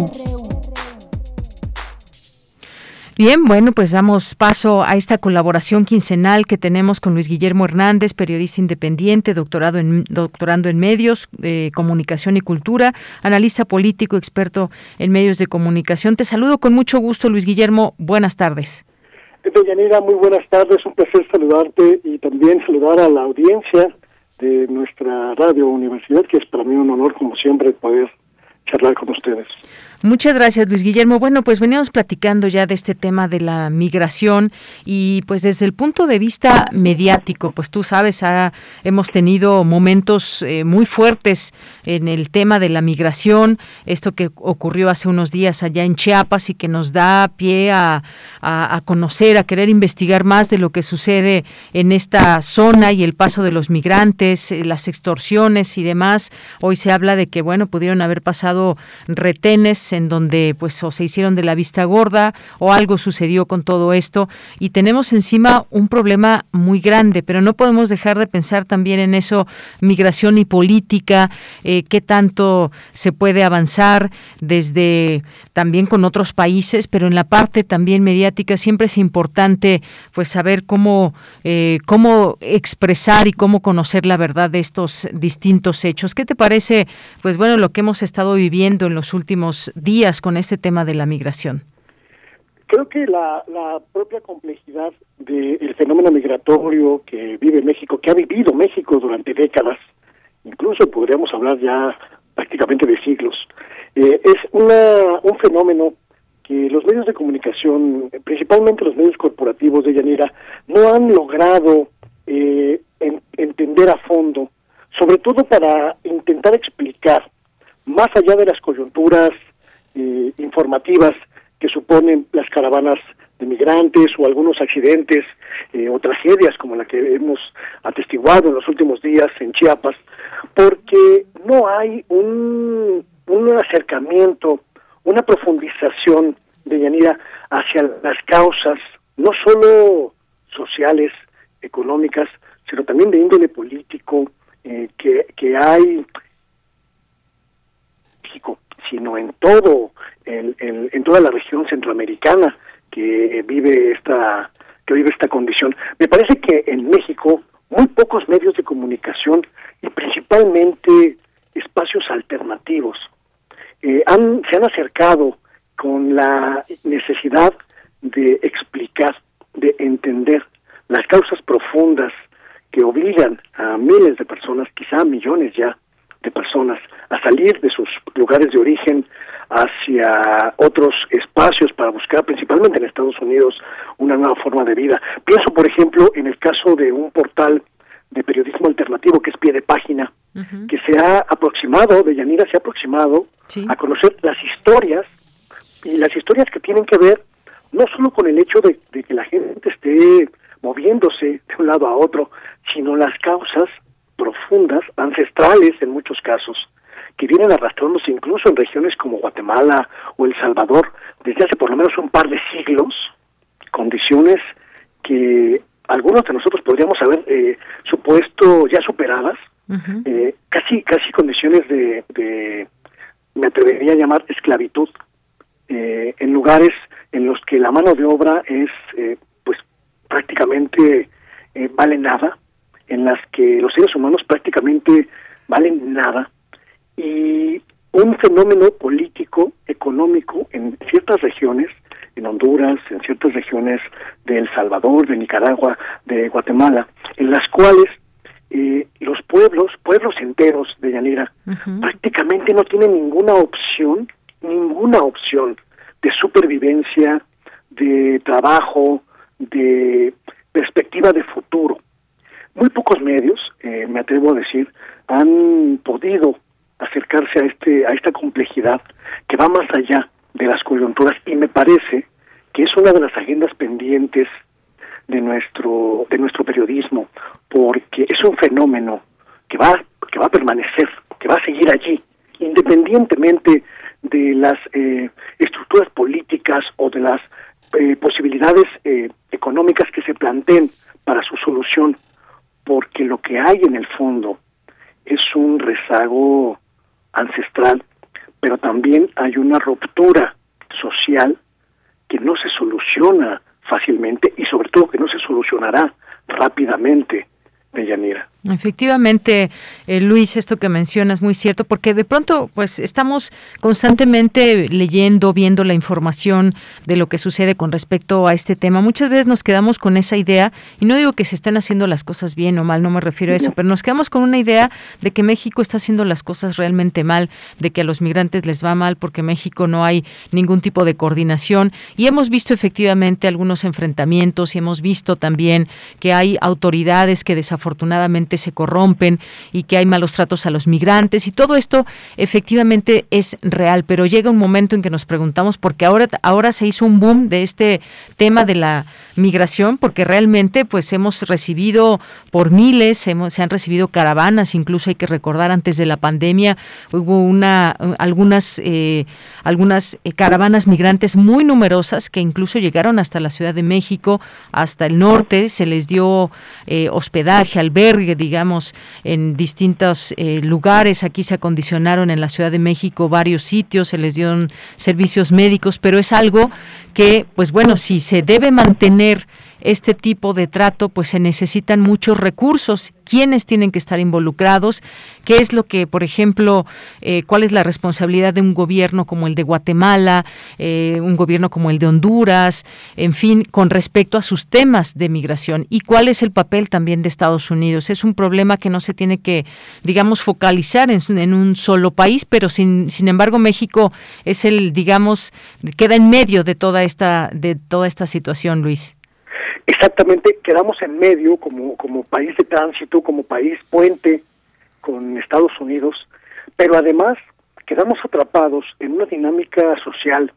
Bien, bueno, pues damos paso a esta colaboración quincenal que tenemos con Luis Guillermo Hernández, periodista independiente, doctorado en, doctorando en medios, de comunicación y cultura, analista político, experto en medios de comunicación. Te saludo con mucho gusto, Luis Guillermo. Buenas tardes. Deyanira, muy buenas tardes. Un placer saludarte y también saludar a la audiencia de nuestra radio universidad, que es para mí un honor, como siempre, poder charlar con ustedes. Muchas gracias, Luis Guillermo. Bueno, pues veníamos platicando ya de este tema de la migración y pues desde el punto de vista mediático, pues tú sabes, hemos tenido momentos eh, muy fuertes en el tema de la migración, esto que ocurrió hace unos días allá en Chiapas y que nos da pie a, a conocer, a querer investigar más de lo que sucede en esta zona y el paso de los migrantes, eh, las extorsiones y demás. Hoy se habla de que, bueno, pudieron haber pasado retenes en donde pues o se hicieron de la vista gorda o algo sucedió con todo esto y tenemos encima un problema muy grande, pero no podemos dejar de pensar también en eso, migración y política, eh, qué tanto se puede avanzar desde también con otros países, pero en la parte también mediática siempre es importante pues saber cómo, eh, cómo expresar y cómo conocer la verdad de estos distintos hechos. ¿Qué te parece, pues bueno, lo que hemos estado viviendo en los últimos días con este tema de la migración? Creo que la, propia complejidad del fenómeno migratorio que vive México, que ha vivido México durante décadas, incluso podríamos hablar ya prácticamente de siglos, eh, es una, un fenómeno que los medios de comunicación, principalmente los medios corporativos de Yanira, no han logrado eh, entender a fondo, sobre todo para intentar explicar, más allá de las coyunturas eh, informativas que suponen las caravanas de migrantes o algunos accidentes eh, o tragedias como la que hemos atestiguado en los últimos días en Chiapas, porque no hay un, un acercamiento, una profundización de Yanira hacia las causas, no solo sociales, económicas, sino también de índole político eh, que, que hay sino en todo, en, en, toda la región centroamericana que vive esta que vive esta condición. Me parece que en México muy pocos medios de comunicación y principalmente espacios alternativos eh, han, se han acercado con la necesidad de explicar, de entender las causas profundas que obligan a miles de personas, quizá a millones ya, de personas a salir de sus lugares de origen hacia otros espacios para buscar principalmente en Estados Unidos una nueva forma de vida. Pienso, por ejemplo, en el caso de un portal de periodismo alternativo que es pie de página, que se ha aproximado, de Yanira se ha aproximado a conocer las historias y las historias que tienen que ver no solo con el hecho de que la gente esté moviéndose de un lado a otro, sino las causas profundas, ancestrales en muchos casos, que vienen arrastrándose incluso en regiones como Guatemala o El Salvador desde hace por lo menos un par de siglos, condiciones que algunos de nosotros podríamos haber eh, supuesto ya superadas, eh, casi casi condiciones de, de, me atrevería a llamar esclavitud, eh, en lugares en los que la mano de obra es pues prácticamente vale nada, en las que los seres humanos prácticamente valen nada y un fenómeno político, económico en ciertas regiones, en Honduras, en ciertas regiones de El Salvador, de Nicaragua, de Guatemala, en las cuales eh, los pueblos, pueblos enteros de Yanira, prácticamente no tienen ninguna opción, ninguna opción de supervivencia, de trabajo, de perspectiva de futuro. Muy pocos medios, eh, me atrevo a decir, han podido acercarse a este a esta complejidad que va más allá de las coyunturas. Y me parece que es una de las agendas pendientes de nuestro de nuestro periodismo porque es un fenómeno que va que va a permanecer que va a seguir allí independientemente de las eh, estructuras políticas o de las eh, posibilidades económicas que se planteen para su solución porque lo que hay en el fondo es un rezago ancestral, pero también hay una ruptura social que no se soluciona fácilmente y sobre todo que no se solucionará rápidamente, Deyanira. Efectivamente, eh, Luis, esto que mencionas muy cierto, porque de pronto, pues estamos constantemente leyendo, viendo la información de lo que sucede con respecto a este tema. Muchas veces nos quedamos con esa idea, y no digo que se estén haciendo las cosas bien o mal, no me refiero a eso, pero nos quedamos con una idea de que México está haciendo las cosas realmente mal, de que a los migrantes les va mal porque México no hay ningún tipo de coordinación, y hemos visto efectivamente algunos enfrentamientos y hemos visto también que hay autoridades que desafortunadamente se corrompen y que hay malos tratos a los migrantes y todo esto efectivamente es real, pero llega un momento en que nos preguntamos porque ahora ahora se hizo un boom de este tema de la migración porque realmente pues hemos recibido por miles, se han recibido caravanas, incluso hay que recordar antes de la pandemia hubo una algunas eh, algunas eh, caravanas migrantes muy numerosas que incluso llegaron hasta la Ciudad de México, hasta el norte, se les dio eh, hospedaje, albergue, digamos, en distintos lugares. Aquí se acondicionaron en la Ciudad de México varios sitios, se les dieron servicios médicos, pero es algo que, pues bueno, si se debe mantener este tipo de trato, pues se necesitan muchos recursos. ¿Quiénes tienen que estar involucrados? ¿Qué es lo que, por ejemplo, eh, cuál es la responsabilidad de un gobierno como el de Guatemala, eh, un gobierno como el de Honduras, en fin, con respecto a sus temas de migración? ¿Y cuál es el papel también de Estados Unidos? Es un problema que no se tiene que, digamos, focalizar en, en un solo país, pero sin, sin embargo México es el, digamos, queda en medio de toda esta, de toda esta situación, Luis. Exactamente, quedamos en medio como, como país de tránsito, como país puente con Estados Unidos, pero además quedamos atrapados en una dinámica social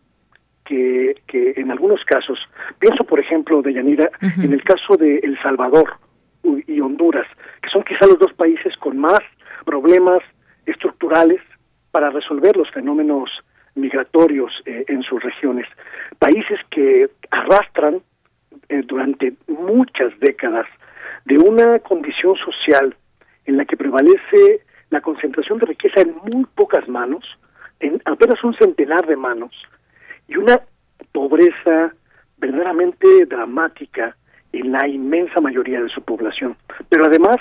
que, que en algunos casos, pienso por ejemplo de Yanira, en el caso de El Salvador y Honduras, que son quizá los dos países con más problemas estructurales para resolver los fenómenos migratorios eh, en sus regiones. Países que arrastran eh, durante muchas décadas de una condición social en la que prevalece la concentración de riqueza en muy pocas manos, en apenas un centenar de manos, y una pobreza verdaderamente dramática en la inmensa mayoría de su población. Pero además,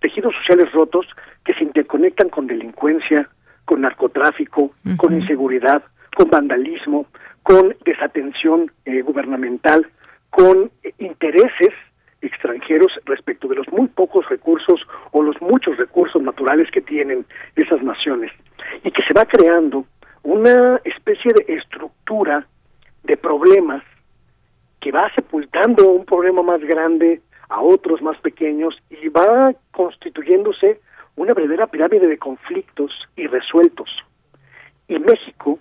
tejidos sociales rotos que se interconectan con delincuencia, con narcotráfico, con inseguridad, con vandalismo, con desatención eh, gubernamental, con intereses extranjeros respecto de los muy pocos recursos o los muchos recursos naturales que tienen esas naciones y que se va creando una especie de estructura de problemas que va sepultando un problema más grande a otros más pequeños y va constituyéndose una verdadera pirámide de conflictos irresueltos. Y México,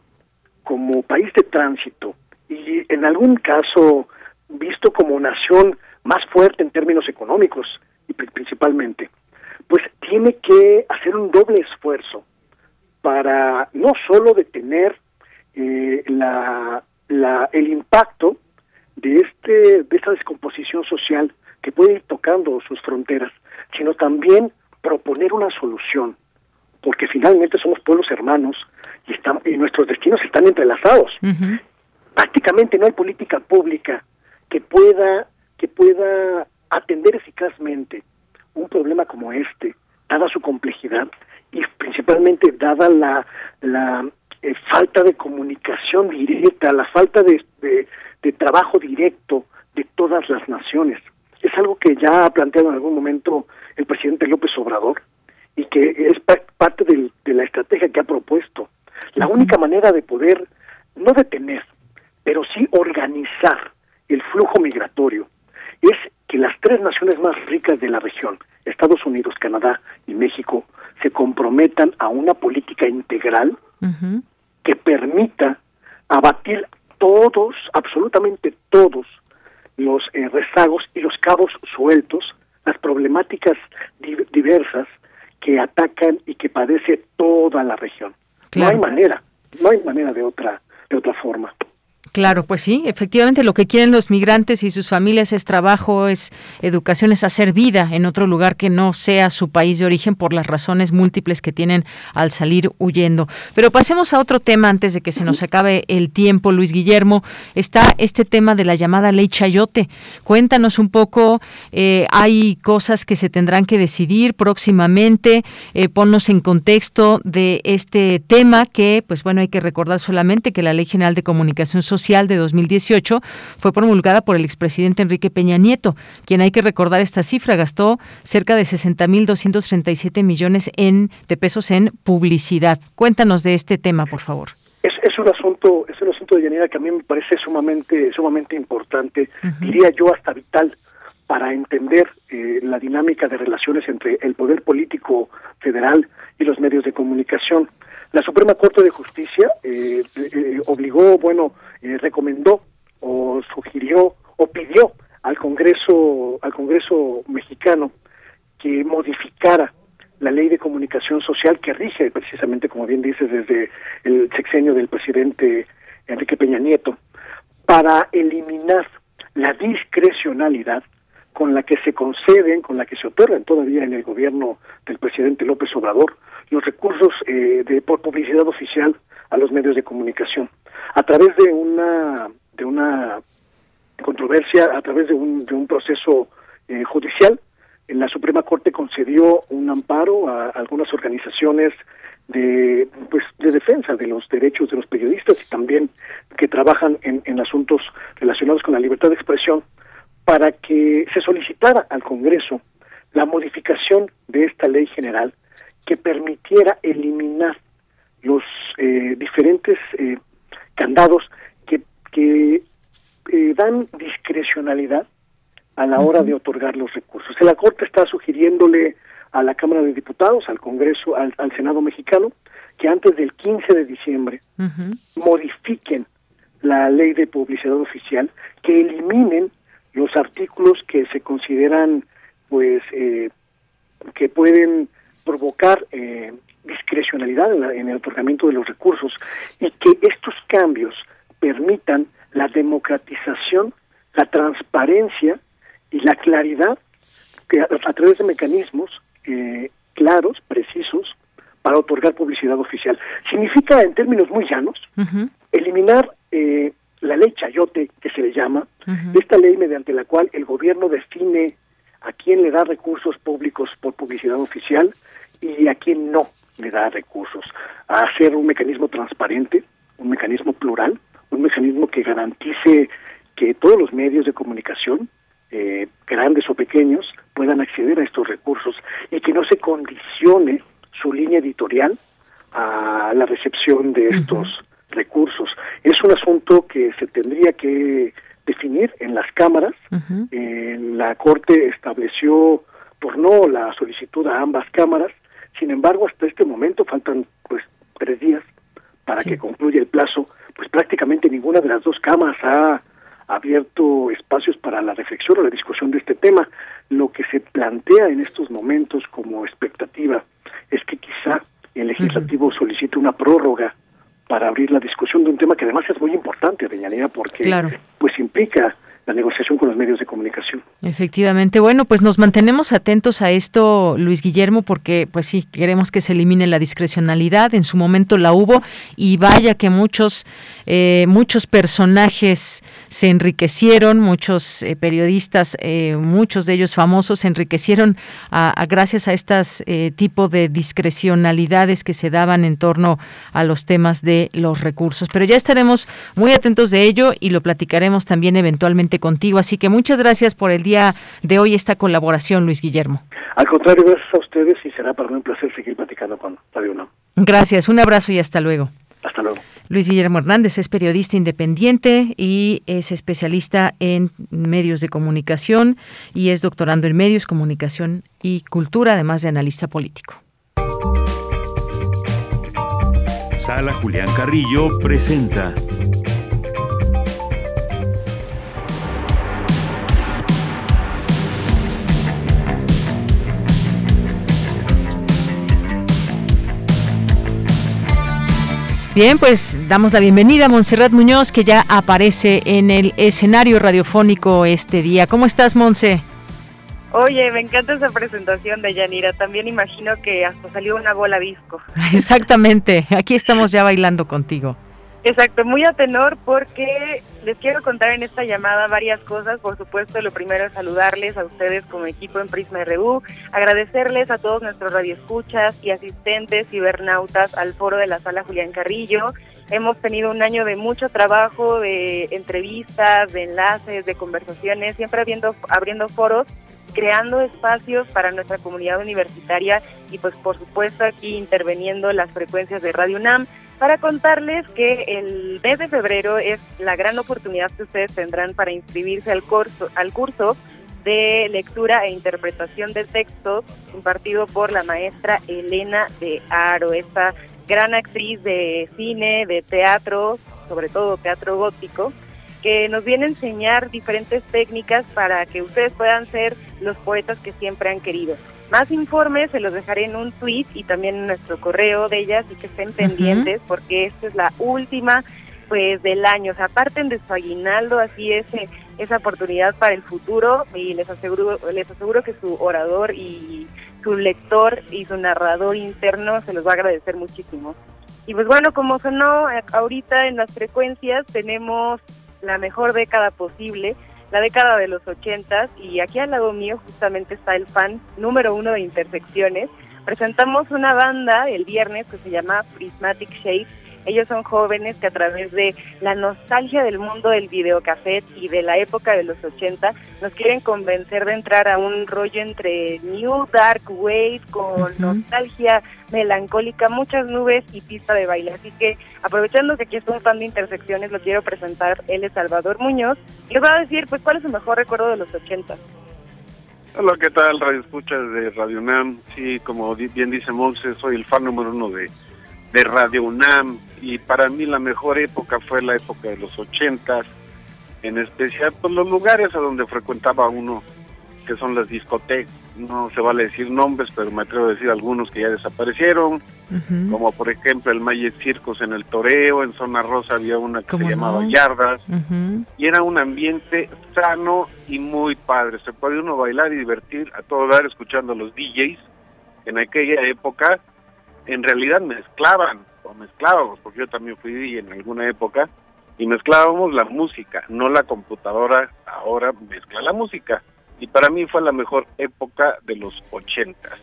como país de tránsito y en algún caso visto como nación más fuerte en términos económicos y principalmente, pues tiene que hacer un doble esfuerzo para no solo detener eh, la, la, el impacto de este de esta descomposición social que puede ir tocando sus fronteras, sino también proponer una solución, porque finalmente somos pueblos hermanos y, están, y nuestros destinos están entrelazados. Prácticamente no hay política pública que pueda que pueda atender eficazmente un problema como este, dada su complejidad y principalmente dada la, la eh, falta de comunicación directa, la falta de, de, trabajo directo de todas las naciones. Es algo que ya ha planteado en algún momento el presidente López Obrador y que es parte de la estrategia que ha propuesto. La única manera de poder no detener, pero sí organizar el flujo migratorio es que las tres naciones más ricas de la región, Estados Unidos, Canadá y México, se comprometan a una política integral que permita abatir todos, absolutamente todos, los eh, rezagos y los cabos sueltos, las problemáticas diversas que atacan y que padece toda la región. No hay manera, no hay manera de otra, de otra forma. Claro, pues sí, efectivamente lo que quieren los migrantes y sus familias es trabajo, es educación, es hacer vida en otro lugar que no sea su país de origen por las razones múltiples que tienen al salir huyendo. Pero pasemos a otro tema antes de que se nos acabe el tiempo, Luis Guillermo. Está este tema de la llamada ley Chayote. Cuéntanos un poco, eh, hay cosas que se tendrán que decidir próximamente, eh, ponnos en contexto de este tema que, pues bueno, hay que recordar solamente que la Ley General de Comunicación Social de 2018 fue promulgada por el expresidente Enrique Peña Nieto, quien hay que recordar esta cifra, gastó cerca de 60.237 millones en, de pesos en publicidad. Cuéntanos de este tema, por favor. Es, es un asunto, es un asunto de llanera que a mí me parece sumamente, sumamente importante, diría yo hasta vital para entender eh, la dinámica de relaciones entre el poder político federal y los medios de comunicación. La Suprema Corte de Justicia eh, eh, obligó, bueno, eh, recomendó o sugirió o pidió al Congreso, al Congreso mexicano que modificara la ley de comunicación social que rige precisamente, como bien dices, desde el sexenio del presidente Enrique Peña Nieto, para eliminar la discrecionalidad con la que se conceden, con la que se otorgan todavía en el gobierno del presidente López Obrador los recursos eh, de por publicidad oficial a los medios de comunicación. A través de una de una controversia a través de un, de un proceso eh, judicial en la Suprema Corte concedió un amparo a algunas organizaciones de pues de defensa de los derechos de los periodistas y también que trabajan en, en asuntos relacionados con la libertad de expresión para que se solicitara al Congreso la modificación de esta ley general que permitiera eliminar los eh, diferentes eh, candados que, que eh, dan discrecionalidad a la hora de otorgar los recursos. La Corte está sugiriéndole a la Cámara de Diputados, al Congreso, al, Senado mexicano, que antes del 15 de diciembre modifiquen la ley de publicidad oficial, que eliminen los artículos que se consideran, pues, que pueden provocar eh, discrecionalidad en, el otorgamiento de los recursos y que estos cambios permitan la democratización, la transparencia y la claridad que a, través de mecanismos eh, claros, precisos, para otorgar publicidad oficial. Significa, en términos muy llanos, eliminar eh, la ley chayote, que se le llama, esta ley mediante la cual el gobierno define a quién le da recursos públicos por publicidad oficial y a quién no le da recursos. A hacer un mecanismo transparente, un mecanismo plural, un mecanismo que garantice que todos los medios de comunicación, eh, grandes o pequeños, puedan acceder a estos recursos y que no se condicione su línea editorial a la recepción de estos recursos. Es un asunto que se tendría que definir en las cámaras. la Corte estableció, por no la solicitud a ambas cámaras, sin embargo, hasta este momento faltan pues tres días para que concluya el plazo. Pues prácticamente ninguna de las dos cámaras ha abierto espacios para la reflexión o la discusión de este tema. Lo que se plantea en estos momentos como expectativa es que quizá el legislativo solicite una prórroga para abrir la discusión de un tema que además es muy importante, Deñanía, porque pues implica la negociación con los medios de comunicación. Efectivamente, bueno, pues nos mantenemos atentos a esto, Luis Guillermo, porque pues sí, queremos que se elimine la discrecionalidad, en su momento la hubo y vaya que muchos, eh, muchos personajes se enriquecieron, muchos eh, periodistas, eh, muchos de ellos famosos se enriquecieron a, gracias a estas tipo de discrecionalidades que se daban en torno a los temas de los recursos. Pero ya estaremos muy atentos de ello y lo platicaremos también eventualmente contigo. Así que muchas gracias por el día de hoy esta colaboración, Luis Guillermo. Al contrario, gracias a ustedes y será para mí un placer seguir platicando con Radio UNAM. Gracias, un abrazo y hasta luego. Hasta luego. Luis Guillermo Hernández es periodista independiente y es especialista en medios de comunicación y es doctorando en medios, comunicación y cultura, además de analista político. Sala Julián Carrillo presenta Bien, pues damos la bienvenida a Montserrat Muñoz, que ya aparece en el escenario radiofónico este día. ¿Cómo estás, Monse? Oye, me encanta esa presentación de Yanira. También imagino que hasta salió una bola disco. Exactamente. Aquí estamos ya bailando contigo. Exacto, muy a tenor porque les quiero contar en esta llamada varias cosas. Por supuesto, lo primero es saludarles a ustedes como equipo en Prisma RU, agradecerles a todos nuestros radioescuchas y asistentes cibernautas al foro de la sala Julián Carrillo. Hemos tenido un año de mucho trabajo, de entrevistas, de enlaces, de conversaciones, siempre abriendo, abriendo foros creando espacios para nuestra comunidad universitaria y pues por supuesto aquí interviniendo las frecuencias de Radio UNAM para contarles que el mes de febrero es la gran oportunidad que ustedes tendrán para inscribirse al curso, al curso de lectura e interpretación de textos impartido por la maestra Elena de Aro, esta gran actriz de cine, de teatro, sobre todo teatro gótico, que nos viene a enseñar diferentes técnicas para que ustedes puedan ser los poetas que siempre han querido. Más informes se los dejaré en un tweet y también en nuestro correo de ellas y que estén pendientes porque esta es la última pues del año. O sea, aparten de su aguinaldo, así es eh, esa oportunidad para el futuro y les aseguro, les aseguro que su orador y su lector y su narrador interno se los va a agradecer muchísimo. Y pues bueno, como sonó eh, ahorita en las frecuencias, tenemos la mejor década posible la década de los ochentas y aquí al lado mío justamente está el fan número uno de Intersecciones. Presentamos una banda el viernes que se llama Prismatic Shapes ellos son jóvenes que a través de la nostalgia del mundo del videocassette y de la época de los 80 nos quieren convencer de entrar a un rollo entre New Dark Wave con nostalgia melancólica, muchas nubes y pista de baile. Así que aprovechando que aquí es un fan de intersecciones, lo quiero presentar. Él es Salvador Muñoz y les voy a decir pues cuál es su mejor recuerdo de los 80. Hola, ¿qué tal? Radio Escuchas de Radio NAM. Sí, como bien dice Monse, soy el fan número uno de de Radio UNAM y para mí la mejor época fue la época de los ochentas, en especial por pues, los lugares a donde frecuentaba uno, que son las discotecas, no se vale decir nombres, pero me atrevo a decir algunos que ya desaparecieron, como por ejemplo el Magic Circus en el Toreo, en Zona Rosa había una que se llamaba Yardas, y era un ambiente sano y muy padre, se podía uno bailar y divertir a todo dar escuchando a los DJs, en aquella época en realidad mezclaban, o mezclábamos, porque yo también fui en alguna época, y mezclábamos la música, no la computadora ahora mezcla la música. Y para mí fue la mejor época de los ochentas.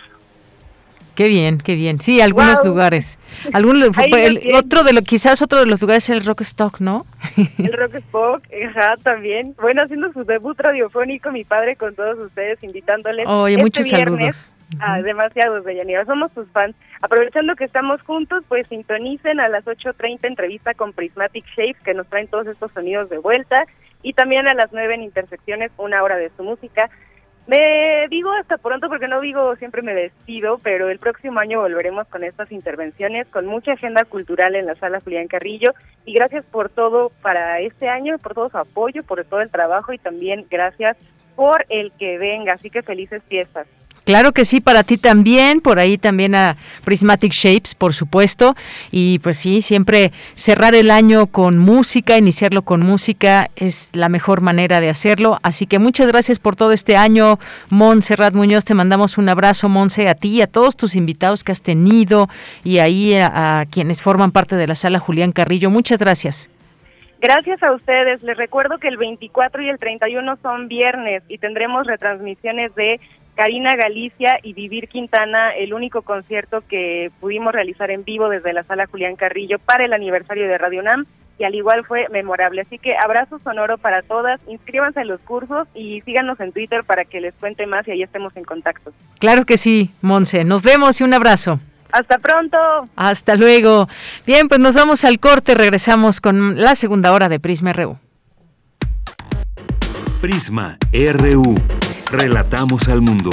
Qué bien, qué bien. Sí, algunos lugares. Algún, otro de lo, quizás otro de los lugares es el Rockstock, ¿no? El Rockstock, ajá, también. Bueno, haciendo su debut radiofónico, mi padre con todos ustedes, invitándoles. Oye, este muchos saludos. Ah, demasiados, Deyanira. Somos sus fans. Aprovechando que estamos juntos, pues sintonicen a las 8.30 entrevista con Prismatic Shapes, que nos traen todos estos sonidos de vuelta. Y también a las 9 en Intersecciones, una hora de su música. Me digo hasta pronto porque no digo siempre me despido, pero el próximo año volveremos con estas intervenciones, con mucha agenda cultural en la sala Julián Carrillo. Y gracias por todo para este año, por todo su apoyo, por todo el trabajo y también gracias por el que venga. Así que felices fiestas. Claro que sí, para ti también, por ahí también a Prismatic Shapes, por supuesto. Y pues sí, siempre cerrar el año con música, iniciarlo con música es la mejor manera de hacerlo. Así que muchas gracias por todo este año, Montserrat Muñoz. Te mandamos un abrazo, Monse, a ti y a todos tus invitados que has tenido y ahí a, a quienes forman parte de la sala Julián Carrillo. Muchas gracias. Gracias a ustedes. Les recuerdo que el 24 y el 31 son viernes y tendremos retransmisiones de Karina Galicia y Vivir Quintana, el único concierto que pudimos realizar en vivo desde la sala Julián Carrillo para el aniversario de Radio UNAM y al igual fue memorable. Así que abrazo sonoro para todas, inscríbanse en los cursos y síganos en Twitter para que les cuente más y ahí estemos en contacto. Claro que sí, Monse. Nos vemos y un abrazo. Hasta pronto. Hasta luego. Bien, pues nos vamos al corte, regresamos con la segunda hora de Prisma RU. Prisma RU. Relatamos al mundo.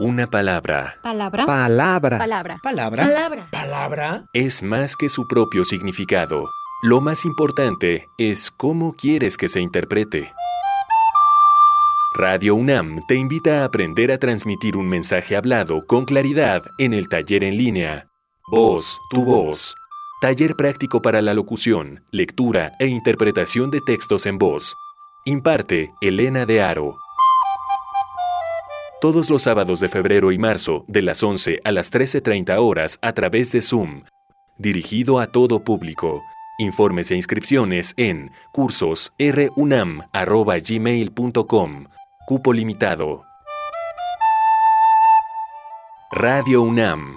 Una palabra. Palabra. Palabra. Palabra. Palabra. Palabra. Palabra. Es más que su propio significado. Lo más importante es cómo quieres que se interprete. Radio UNAM te invita a aprender a transmitir un mensaje hablado con claridad en el taller en línea. Voz, tu voz. Taller práctico para la locución, lectura e interpretación de textos en voz. Imparte Elena de Aro. Todos los sábados de febrero y marzo, de las 11 a las 13.30 horas a través de Zoom. Dirigido a todo público. Informes e inscripciones en cursosrunam.gmail.com Cupo limitado. Radio UNAM.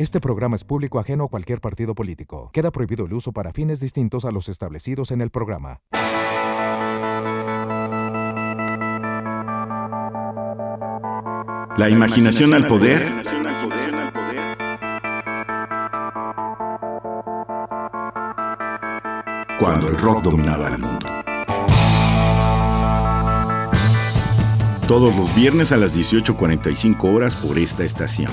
Este programa es público ajeno a cualquier partido político. Queda prohibido el uso para fines distintos a los establecidos en el programa. La imaginación al poder. Cuando el rock dominaba el mundo. Todos los viernes a las 18.45 horas por esta estación.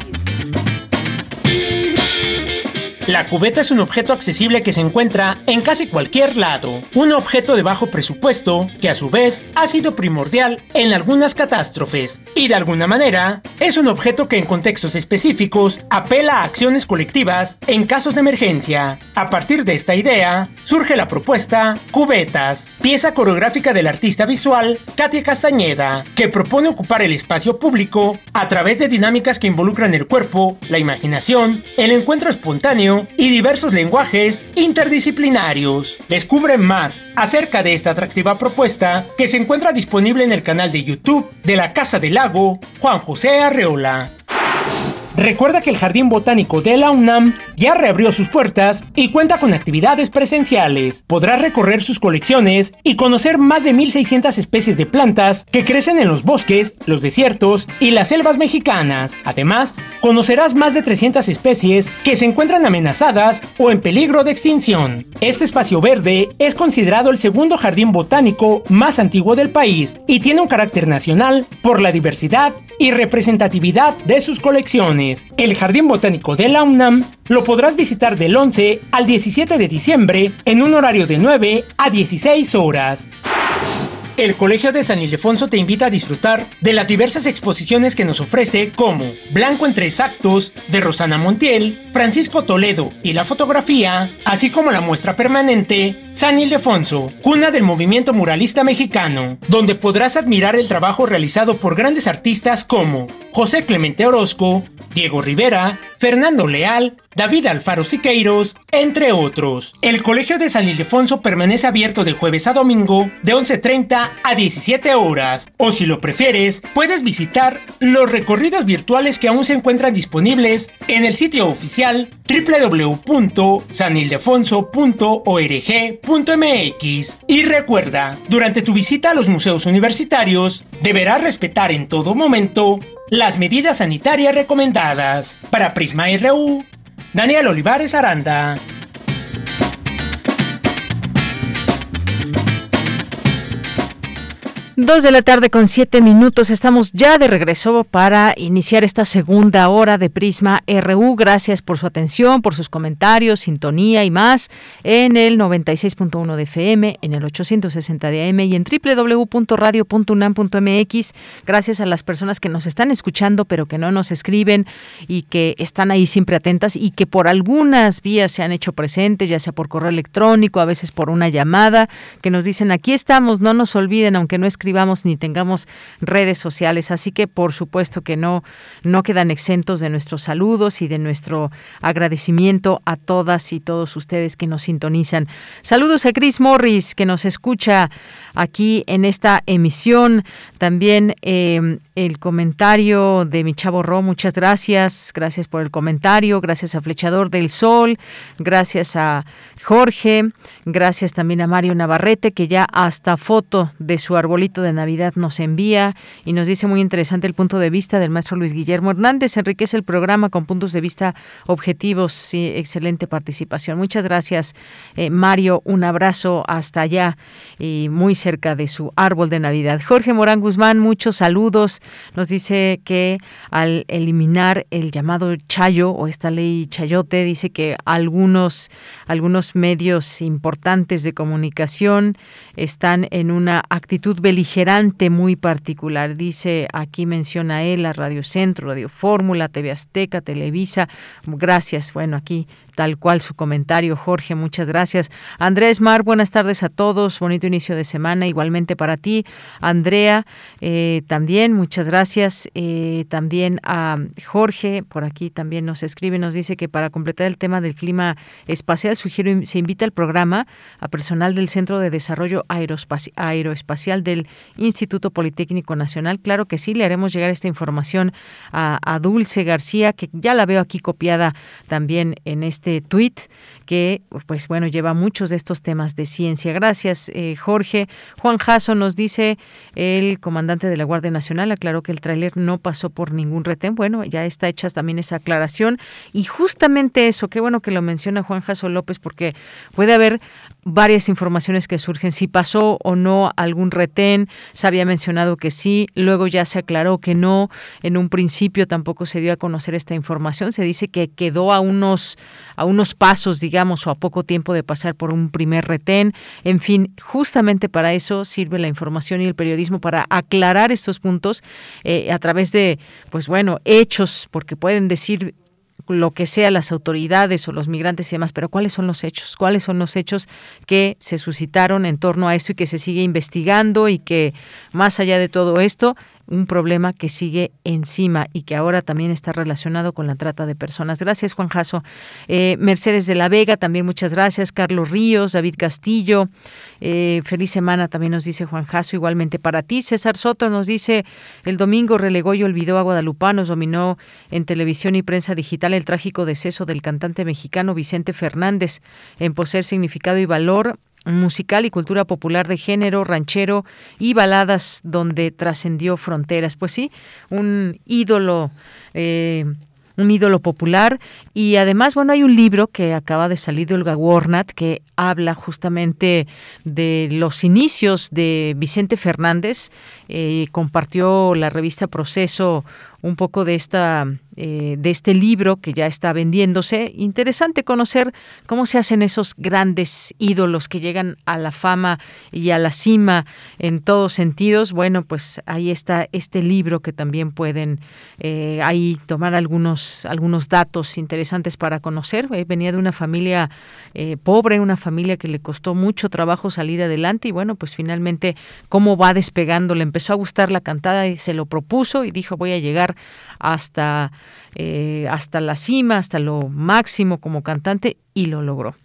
La cubeta es un objeto accesible que se encuentra en casi cualquier lado, un objeto de bajo presupuesto que a su vez ha sido primordial en algunas catástrofes y de alguna manera es un objeto que en contextos específicos apela a acciones colectivas en casos de emergencia. A partir de esta idea surge la propuesta Cubetas, pieza coreográfica del artista visual Katia Castañeda, que propone ocupar el espacio público a través de dinámicas que involucran el cuerpo, la imaginación, el encuentro espontáneo y diversos lenguajes interdisciplinarios. Descubren más acerca de esta atractiva propuesta que se encuentra disponible en el canal de YouTube de la Casa del Lago Juan José Arreola. Recuerda que el Jardín Botánico de la UNAM ya reabrió sus puertas y cuenta con actividades presenciales. Podrás recorrer sus colecciones y conocer más de 1.600 especies de plantas que crecen en los bosques, los desiertos y las selvas mexicanas. Además, conocerás más de 300 especies que se encuentran amenazadas o en peligro de extinción. Este espacio verde es considerado el segundo jardín botánico más antiguo del país y tiene un carácter nacional por la diversidad y representatividad de sus colecciones. El Jardín Botánico de la UNAM lo podrás visitar del 11 al 17 de diciembre en un horario de 9 a 16 horas. El Colegio de San Ildefonso te invita a disfrutar de las diversas exposiciones que nos ofrece como Blanco en tres actos de Rosana Montiel, Francisco Toledo y la fotografía, así como la muestra permanente San Ildefonso, cuna del movimiento muralista mexicano, donde podrás admirar el trabajo realizado por grandes artistas como José Clemente Orozco, Diego Rivera, Fernando Leal, David Alfaro Siqueiros, entre otros. El Colegio de San Ildefonso permanece abierto de jueves a domingo de 11.30 a 17 horas. O si lo prefieres, puedes visitar los recorridos virtuales que aún se encuentran disponibles en el sitio oficial www.sanildefonso.org.mx. Y recuerda, durante tu visita a los museos universitarios, deberás respetar en todo momento las medidas sanitarias recomendadas. Para Prisma RU, Daniel Olivares Aranda. Dos de la tarde con siete minutos. Estamos ya de regreso para iniciar esta segunda hora de Prisma RU. Gracias por su atención, por sus comentarios, sintonía y más en el 96.1 de FM, en el 860 de AM y en www.radio.unam.mx. Gracias a las personas que nos están escuchando, pero que no nos escriben y que están ahí siempre atentas y que por algunas vías se han hecho presentes, ya sea por correo electrónico, a veces por una llamada, que nos dicen aquí estamos, no nos olviden, aunque no escriban ni tengamos redes sociales. Así que por supuesto que no, no quedan exentos de nuestros saludos y de nuestro agradecimiento a todas y todos ustedes que nos sintonizan. Saludos a Chris Morris que nos escucha aquí en esta emisión. También em, el comentario de mi chavo Ro, muchas gracias. Gracias por el comentario. Gracias a Flechador del Sol. Gracias a Jorge. Gracias también a Mario Navarrete que ya hasta foto de su arbolito de Navidad nos envía y nos dice muy interesante el punto de vista del maestro Luis Guillermo Hernández. Enriquece el programa con puntos de vista objetivos. Sí, excelente participación. Muchas gracias, eh, Mario. Un abrazo hasta allá y muy cerca de su árbol de Navidad. Jorge Morán Guzmán, muchos saludos. Nos dice que al eliminar el llamado Chayo o esta ley Chayote, dice que algunos, algunos medios importantes de comunicación están en una actitud beligente muy particular. Dice, aquí menciona él a Radio Centro, Radio Fórmula, TV Azteca, Televisa. Gracias. Bueno, aquí tal cual su comentario, Jorge, muchas gracias. Andrés Mar, buenas tardes a todos, bonito inicio de semana, igualmente para ti. Andrea, eh, también, muchas gracias. Eh, también a Jorge, por aquí también nos escribe, nos dice que para completar el tema del clima espacial, sugiero, se invita al programa a personal del Centro de Desarrollo Aeroespacial del Instituto Politécnico Nacional. Claro que sí, le haremos llegar esta información a, a Dulce García, que ya la veo aquí copiada también en este este tuit que, pues bueno, lleva muchos de estos temas de ciencia. Gracias, eh, Jorge. Juan Jasso nos dice, el comandante de la Guardia Nacional aclaró que el tráiler no pasó por ningún retén. Bueno, ya está hecha también esa aclaración. Y justamente eso, qué bueno que lo menciona Juan Jasso López, porque puede haber varias informaciones que surgen, si pasó o no algún retén, se había mencionado que sí, luego ya se aclaró que no, en un principio tampoco se dio a conocer esta información, se dice que quedó a unos, a unos pasos, digamos, o a poco tiempo de pasar por un primer retén, en fin, justamente para eso sirve la información y el periodismo, para aclarar estos puntos eh, a través de, pues bueno, hechos, porque pueden decir lo que sea las autoridades o los migrantes y demás, pero ¿cuáles son los hechos? ¿Cuáles son los hechos que se suscitaron en torno a esto y que se sigue investigando y que más allá de todo esto un problema que sigue encima y que ahora también está relacionado con la trata de personas. Gracias, Juan Jaso. Eh, Mercedes de la Vega, también muchas gracias. Carlos Ríos, David Castillo, eh, feliz semana también nos dice Juan Jaso, igualmente para ti. César Soto nos dice, el domingo relegó y olvidó a Guadalupanos, dominó en televisión y prensa digital el trágico deceso del cantante mexicano Vicente Fernández en poseer significado y valor musical y cultura popular de género, ranchero y baladas donde trascendió fronteras. Pues sí, un ídolo. Eh, un ídolo popular y además bueno hay un libro que acaba de salir de Olga Warnat que habla justamente de los inicios de Vicente Fernández eh, compartió la revista Proceso un poco de esta eh, de este libro que ya está vendiéndose. Interesante conocer cómo se hacen esos grandes ídolos que llegan a la fama y a la cima en todos sentidos. Bueno, pues ahí está este libro que también pueden eh, ahí tomar algunos, algunos datos interesantes para conocer. Venía de una familia pobre, una familia que le costó mucho trabajo salir adelante y bueno, pues finalmente cómo va despegando. Le empezó a gustar la cantada y se lo propuso y dijo voy a llegar hasta, eh, hasta la cima, hasta lo máximo como cantante y lo logró.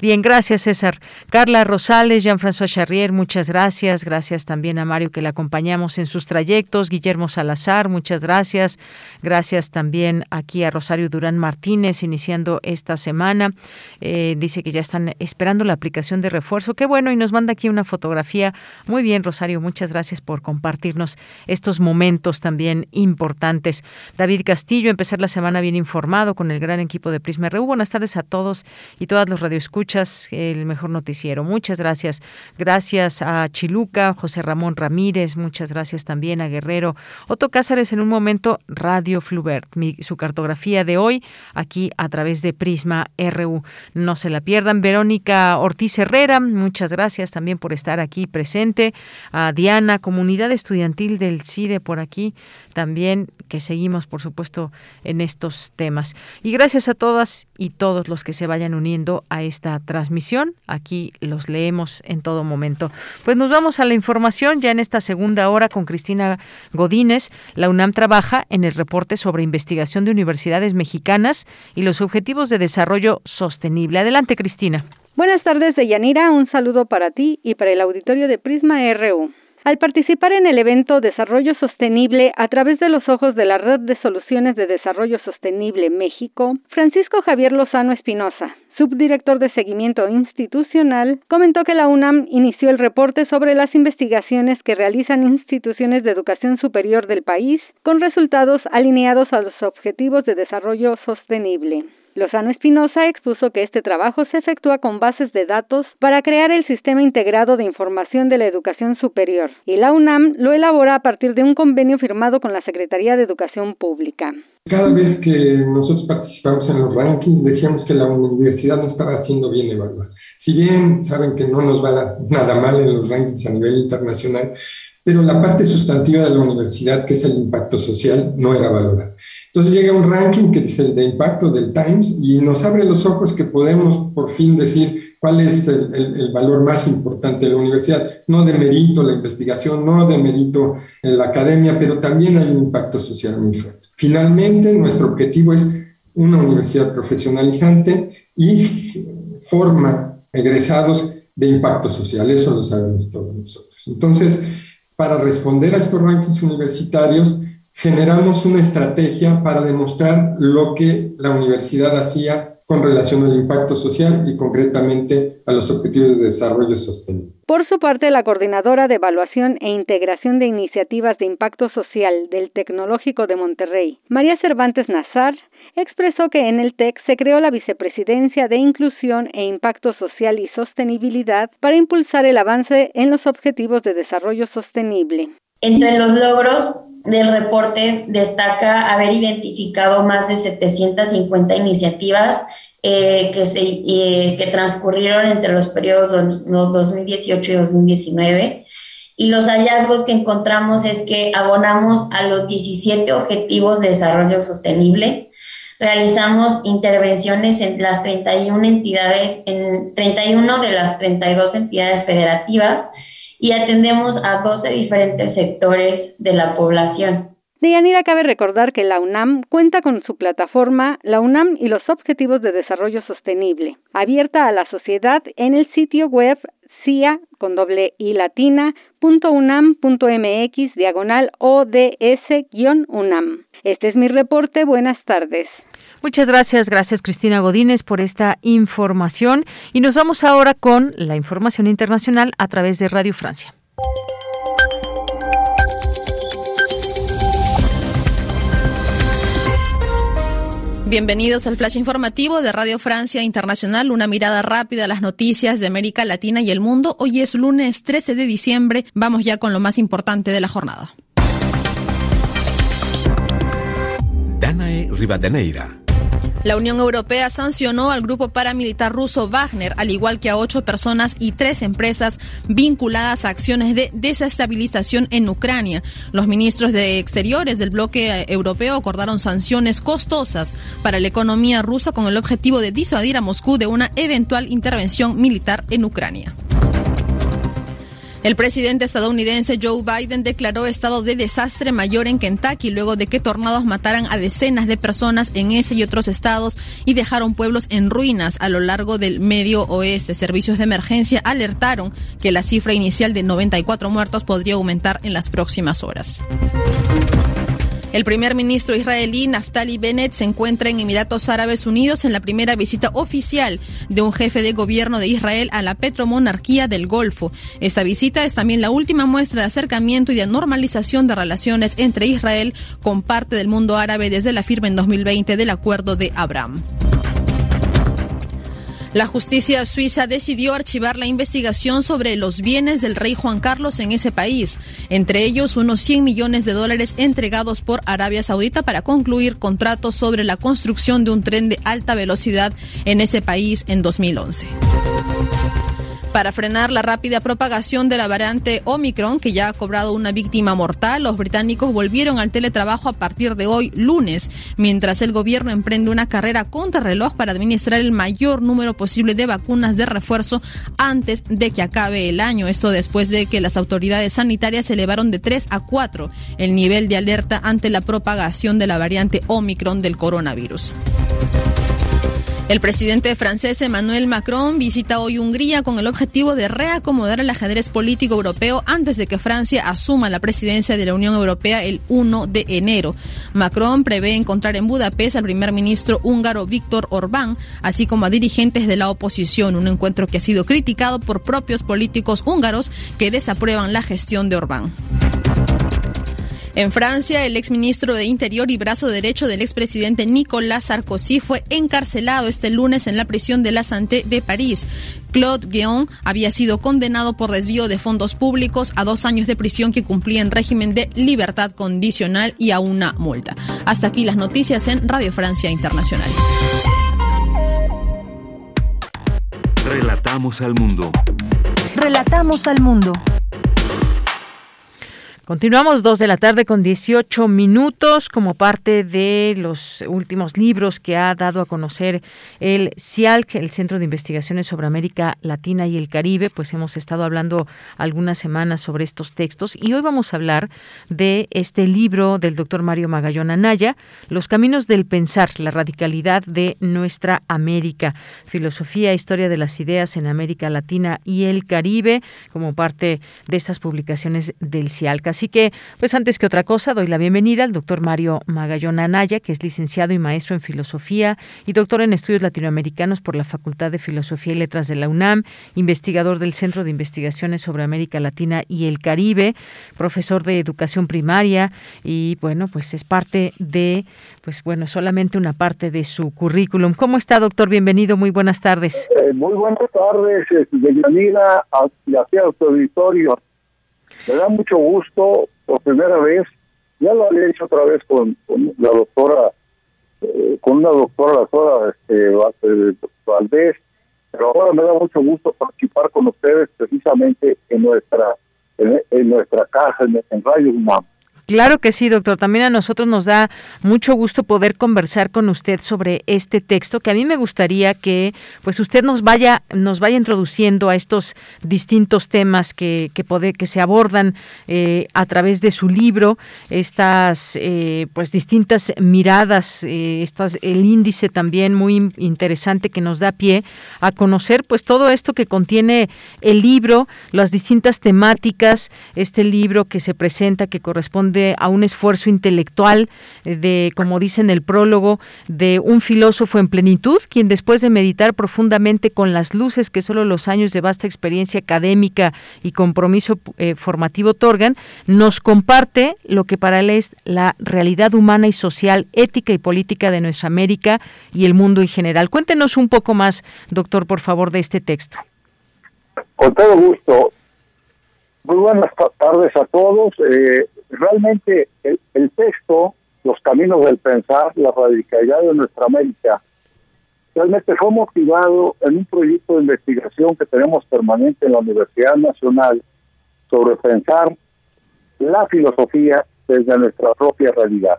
Bien, gracias César. Carla Rosales, Jean-François Charrier, muchas gracias. Gracias también a Mario que le acompañamos en sus trayectos. Guillermo Salazar, muchas gracias. Gracias también aquí a Rosario Durán Martínez, iniciando esta semana. Eh, dice que ya están esperando la aplicación de refuerzo. Qué bueno, y nos manda aquí una fotografía. Muy bien, Rosario, muchas gracias por compartirnos estos momentos también importantes. David Castillo, empezar la semana bien informado con el gran equipo de Prisma RU. Buenas tardes a todos y todas los radioescuchas, el mejor noticiero. Muchas gracias. Gracias a Chiluca, José Ramón Ramírez, muchas gracias también a Guerrero. Otto Cázares en un momento, Radio Flubert, su cartografía de hoy aquí a través de Prisma RU. No se la pierdan. Verónica Ortiz Herrera, muchas gracias también por estar aquí presente. A Diana, comunidad estudiantil del CIDE por aquí también que seguimos, por supuesto, en estos temas. Y gracias a todas y todos los que se vayan uniendo a esta transmisión. Aquí los leemos en todo momento. Pues nos vamos a la información ya en esta segunda hora con Cristina Godínez. La UNAM trabaja en el reporte sobre investigación de universidades mexicanas y los objetivos de desarrollo sostenible. Adelante, Cristina. Buenas tardes, Deyanira. Un saludo para ti y para el auditorio de Prisma RU. Al participar en el evento Desarrollo Sostenible a través de los ojos de la Red de Soluciones de Desarrollo Sostenible México, Francisco Javier Lozano Espinosa, subdirector de seguimiento institucional, comentó que la UNAM inició el reporte sobre las investigaciones que realizan instituciones de educación superior del país con resultados alineados a los objetivos de desarrollo sostenible. Lozano Espinosa expuso que este trabajo se efectúa con bases de datos para crear el Sistema Integrado de Información de la Educación Superior y la UNAM lo elabora a partir de un convenio firmado con la Secretaría de Educación Pública. Cada vez que nosotros participamos en los rankings decíamos que la universidad no estaba haciendo bien evaluada. Si bien saben que no nos va nada mal en los rankings a nivel internacional, pero la parte sustantiva de la universidad, que es el impacto social, no era valorada. Entonces llega un ranking que dice el de impacto del Times y nos abre los ojos que podemos por fin decir cuál es el, valor más importante de la universidad. No de mérito la investigación, no de mérito la academia, pero también hay un impacto social muy fuerte. Finalmente, nuestro objetivo es una universidad profesionalizante y forma egresados de impacto social. Eso lo sabemos todos nosotros. Entonces, para responder a estos rankings universitarios, generamos una estrategia para demostrar lo que la universidad hacía con relación al impacto social y concretamente a los objetivos de desarrollo sostenible. Por su parte, la coordinadora de evaluación e integración de iniciativas de impacto social del Tecnológico de Monterrey, María Cervantes Nazar, expresó que en el TEC se creó la Vicepresidencia de Inclusión e Impacto Social y Sostenibilidad para impulsar el avance en los objetivos de desarrollo sostenible. Entre los logros del reporte destaca haber identificado más de 750 iniciativas eh, que, eh, que transcurrieron entre los periodos 2018 y 2019. Y los hallazgos que encontramos es que abonamos a los 17 Objetivos de Desarrollo Sostenible, realizamos intervenciones en las 31 entidades, en 31 de las 32 entidades federativas y atendemos a 12 diferentes sectores de la población. Deyanira, cabe recordar que la UNAM cuenta con su plataforma La UNAM y los Objetivos de Desarrollo Sostenible, abierta a la sociedad en el sitio web cia con doble i latina punto unam punto mx diagonal ods-unam. Este es mi reporte. Buenas tardes. Muchas gracias, gracias Cristina Godínez por esta información y nos vamos ahora con la información internacional a través de Radio Francia. Bienvenidos al flash informativo de Radio Francia Internacional, una mirada rápida a las noticias de América Latina y el mundo. Hoy es lunes 13 de diciembre, vamos ya con lo más importante de la jornada. Danae Rivadeneira la Unión Europea sancionó al grupo paramilitar ruso Wagner, al igual que a ocho personas y tres empresas vinculadas a acciones de desestabilización en Ucrania. Los ministros de Exteriores del bloque europeo acordaron sanciones costosas para la economía rusa con el objetivo de disuadir a Moscú de una eventual intervención militar en Ucrania. El presidente estadounidense Joe Biden declaró estado de desastre mayor en Kentucky luego de que tornados mataran a decenas de personas en ese y otros estados y dejaron pueblos en ruinas a lo largo del medio oeste. Servicios de emergencia alertaron que la cifra inicial de 94 muertos podría aumentar en las próximas horas. El primer ministro israelí Naftali Bennett se encuentra en Emiratos Árabes Unidos en la primera visita oficial de un jefe de gobierno de Israel a la petromonarquía del Golfo. Esta visita es también la última muestra de acercamiento y de normalización de relaciones entre Israel con parte del mundo árabe desde la firma en 2020 del Acuerdo de Abraham. La justicia suiza decidió archivar la investigación sobre los bienes del rey Juan Carlos en ese país, entre ellos unos 100 millones de dólares entregados por Arabia Saudita para concluir contratos sobre la construcción de un tren de alta velocidad en ese país en 2011. Para frenar la rápida propagación de la variante Omicron, que ya ha cobrado una víctima mortal, los británicos volvieron al teletrabajo a partir de hoy, lunes, mientras el gobierno emprende una carrera contra reloj para administrar el mayor número posible de vacunas de refuerzo antes de que acabe el año. Esto después de que las autoridades sanitarias elevaron de 3 a 4 el nivel de alerta ante la propagación de la variante Omicron del coronavirus. El presidente francés Emmanuel Macron visita hoy Hungría con el objetivo de reacomodar el ajedrez político europeo antes de que Francia asuma la presidencia de la Unión Europea el 1 de enero. Macron prevé encontrar en Budapest al primer ministro húngaro Víctor Orbán, así como a dirigentes de la oposición, un encuentro que ha sido criticado por propios políticos húngaros que desaprueban la gestión de Orbán. En Francia, el exministro de Interior y brazo derecho del expresidente Nicolas Sarkozy fue encarcelado este lunes en la prisión de la Santé de París. Claude Guéon había sido condenado por desvío de fondos públicos a dos años de prisión que cumplía en régimen de libertad condicional y a una multa. Hasta aquí las noticias en Radio Francia Internacional. Relatamos al mundo. Relatamos al mundo. Continuamos dos de la tarde con 18 minutos como parte de los últimos libros que ha dado a conocer el CIALC, el Centro de Investigaciones sobre América Latina y el Caribe. Pues hemos estado hablando algunas semanas sobre estos textos y hoy vamos a hablar de este libro del doctor Mario Magallón Anaya, Los Caminos del Pensar, la radicalidad de nuestra América, filosofía e historia de las ideas en América Latina y el Caribe, como parte de estas publicaciones del CIALC. Así que, pues antes que otra cosa, doy la bienvenida al doctor Mario Magallón Anaya, que es licenciado y maestro en filosofía y doctor en estudios latinoamericanos por la Facultad de Filosofía y Letras de la UNAM, investigador del Centro de Investigaciones sobre América Latina y el Caribe, profesor de educación primaria y, bueno, pues es parte de, pues bueno, solamente una parte de su currículum. ¿Cómo está, doctor? Bienvenido, muy buenas tardes. Eh, muy buenas tardes, bienvenida hacia su auditorio. Me da mucho gusto, por primera vez, ya lo había hecho otra vez con, la doctora, eh, con una doctora, la doctora este, Valdés, pero ahora me da mucho gusto participar con ustedes precisamente en nuestra en, nuestra casa, en, en Radio UNAM. Claro que sí, doctor. También a nosotros nos da mucho gusto poder conversar con usted sobre este texto, que a mí me gustaría que, pues, usted nos vaya, nos vaya introduciendo a estos distintos temas que que, que se abordan eh, a través de su libro, estas, eh, pues, distintas miradas, eh, estas, el índice también muy interesante que nos da pie a conocer, pues, todo esto que contiene el libro, las distintas temáticas, este libro que se presenta, que corresponde a un esfuerzo intelectual eh, de, como dice en el prólogo, de un filósofo en plenitud, quien después de meditar profundamente con las luces que solo los años de vasta experiencia académica y compromiso eh, formativo otorgan, nos comparte lo que para él es la realidad humana y social, ética y política de nuestra América y el mundo en general. Cuéntenos un poco más, doctor, por favor, de este texto. Con todo gusto. Muy buenas tardes a todos. Eh, realmente el, texto, Los Caminos del Pensar, la radicalidad de nuestra América, realmente fue motivado en un proyecto de investigación que tenemos permanente en la Universidad Nacional sobre pensar la filosofía desde nuestra propia realidad.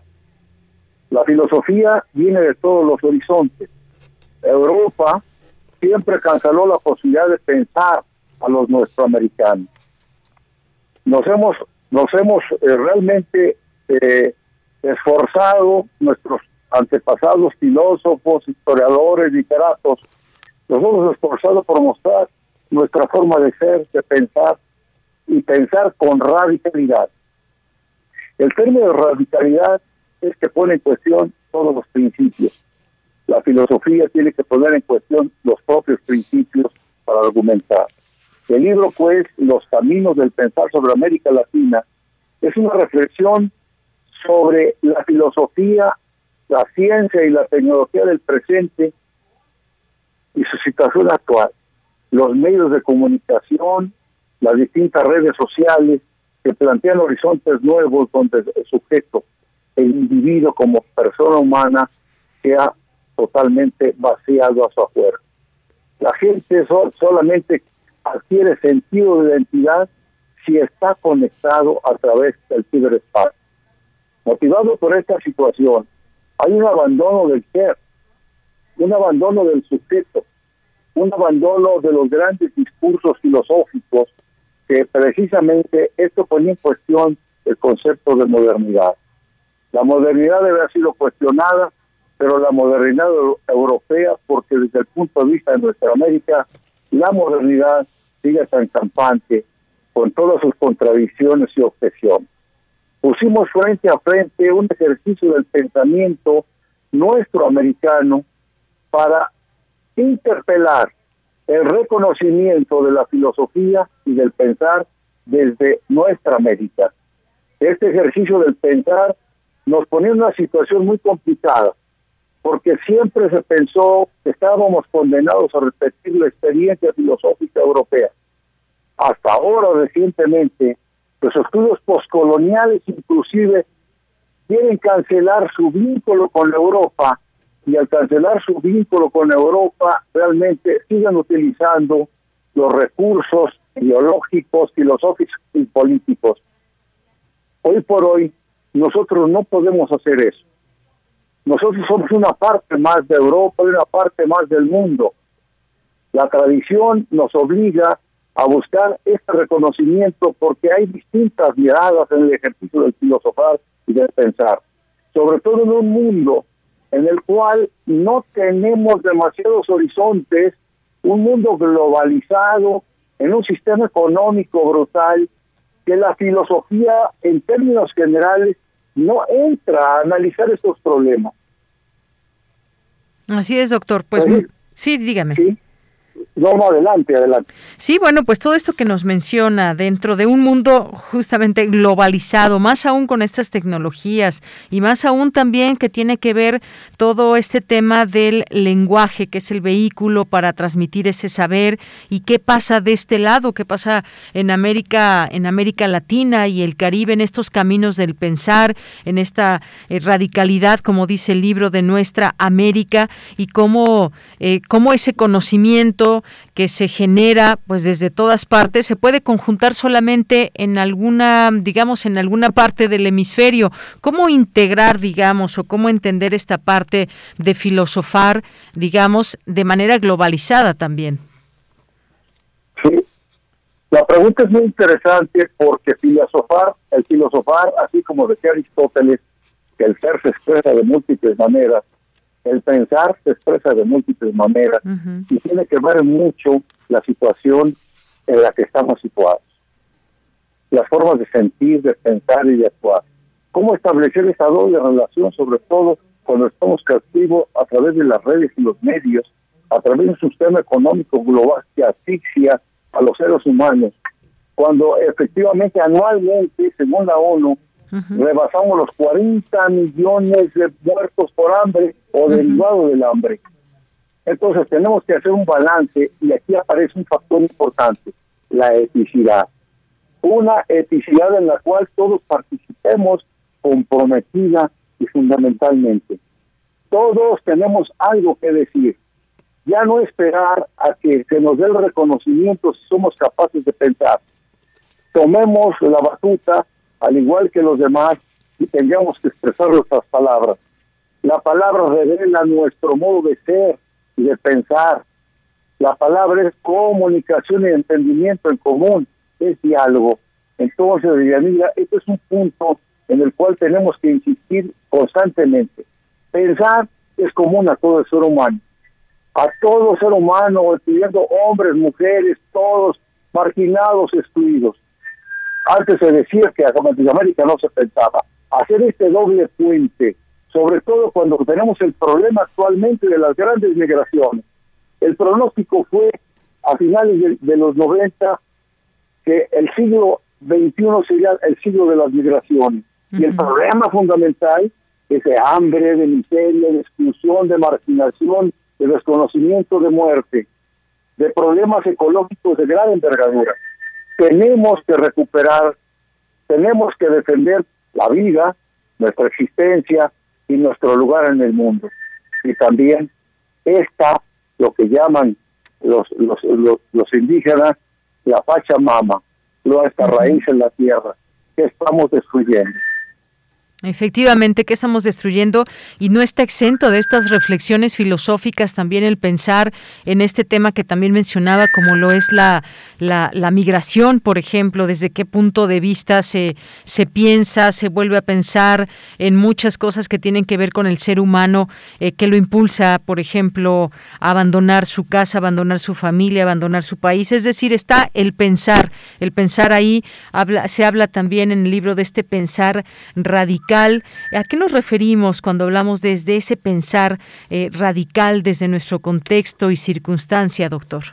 La filosofía viene de todos los horizontes. Europa siempre canceló la posibilidad de pensar a los nuestroamericanos. nos hemos, nos hemos eh, realmente eh, esforzado, nuestros antepasados filósofos, historiadores, literatos, nos hemos esforzado por mostrar nuestra forma de ser, de pensar y pensar con radicalidad. El término de radicalidad es que pone en cuestión todos los principios. La filosofía tiene que poner en cuestión los propios principios para argumentar. El libro, pues, Los Caminos del Pensar sobre América Latina, es una reflexión sobre la filosofía, la ciencia y la tecnología del presente y su situación actual. Los medios de comunicación, las distintas redes sociales que plantean horizontes nuevos donde el sujeto, el individuo como persona humana, sea totalmente vaciado a su afuera. La gente solamente adquiere sentido de identidad si está conectado a través del ciberespacio. Motivado por esta situación, hay un abandono del ser, un abandono del sujeto, un abandono de los grandes discursos filosóficos que precisamente esto ponía en cuestión el concepto de modernidad. La modernidad debe haber sido cuestionada, pero la modernidad europea, porque desde el punto de vista de nuestra América, la modernidad sigue tan campante con todas sus contradicciones y objeciones. Pusimos frente a frente un ejercicio del pensamiento nuestro americano para interpelar el reconocimiento de la filosofía y del pensar desde nuestra América. Este ejercicio del pensar nos ponía en una situación muy complicada, porque siempre se pensó que estábamos condenados a repetir la experiencia filosófica europea. Hasta ahora, recientemente, los estudios postcoloniales inclusive quieren cancelar su vínculo con Europa y al cancelar su vínculo con Europa realmente siguen utilizando los recursos ideológicos, filosóficos y políticos. Hoy por hoy nosotros no podemos hacer eso. Nosotros somos una parte más de Europa y una parte más del mundo. La tradición nos obliga a buscar este reconocimiento porque hay distintas miradas en el ejercicio del filosofar y del pensar, sobre todo en un mundo en el cual no tenemos demasiados horizontes, un mundo globalizado, en un sistema económico brutal, que la filosofía en términos generales no entra a analizar estos problemas. Así es, doctor. Pues, sí, dígame. Sí. No, adelante, adelante. Sí, bueno, pues todo esto que nos menciona dentro de un mundo justamente globalizado, más aún con estas tecnologías y más aún también que tiene que ver todo este tema del lenguaje, que es el vehículo para transmitir ese saber y qué pasa de este lado, qué pasa en América, en América Latina y el Caribe, en estos caminos del pensar, en esta eh, radicalidad, como dice el libro de nuestra América y cómo, eh, cómo ese conocimiento que se genera pues desde todas partes se puede conjuntar solamente en alguna digamos en alguna parte del hemisferio. Cómo integrar digamos o cómo entender esta parte de filosofar digamos de manera globalizada también sí. La pregunta es muy interesante porque filosofar el filosofar así como decía Aristóteles que el ser se expresa de múltiples maneras el pensar se expresa de múltiples maneras y tiene que ver mucho la situación en la que estamos situados. Las formas de sentir, de pensar y de actuar. ¿Cómo establecer esa doble relación, sobre todo cuando estamos cautivos a través de las redes y los medios, a través de un sistema económico global que asfixia a los seres humanos? Cuando efectivamente anualmente, según la ONU, rebasamos los 40 millones de muertos por hambre o derivado del hambre. Entonces tenemos que hacer un balance y aquí aparece un factor importante, la eticidad. Una eticidad en la cual todos participemos comprometida y fundamentalmente. Todos tenemos algo que decir. Ya no esperar a que se nos dé el reconocimiento si somos capaces de pensar. Tomemos la batuta al igual que los demás, y tengamos que expresar nuestras palabras. La palabra revela nuestro modo de ser y de pensar. La palabra es comunicación y entendimiento en común, es diálogo. Entonces, Yanira, este es un punto en el cual tenemos que insistir constantemente. Pensar es común a todo el ser humano. A todo ser humano, incluyendo hombres, mujeres, todos marginados, excluidos. Antes se decía que a Latinoamérica no se pensaba. Hacer este doble puente, sobre todo cuando tenemos el problema actualmente de las grandes migraciones. El pronóstico fue a finales de, los 90 que el siglo XXI sería el siglo de las migraciones. Y el problema fundamental es de hambre, de miseria, de exclusión, de marginación, de desconocimiento, de muerte, de problemas ecológicos de gran envergadura. Tenemos que recuperar, tenemos que defender la vida, nuestra existencia y nuestro lugar en el mundo. Y también esta, lo que llaman los, los, los, indígenas, la Pachamama, nuestra raíz en la tierra, que estamos destruyendo. Efectivamente, que estamos destruyendo y no está exento de estas reflexiones filosóficas también el pensar en este tema que también mencionaba, como lo es la, la, migración, por ejemplo, desde qué punto de vista se, se piensa, se vuelve a pensar en muchas cosas que tienen que ver con el ser humano, eh, que lo impulsa, por ejemplo, a abandonar su casa, abandonar su familia, abandonar su país. Es decir, está el pensar, el pensar ahí, habla, se habla también en el libro de este pensar radical ¿A qué nos referimos cuando hablamos desde ese pensar eh, radical desde nuestro contexto y circunstancia, doctor?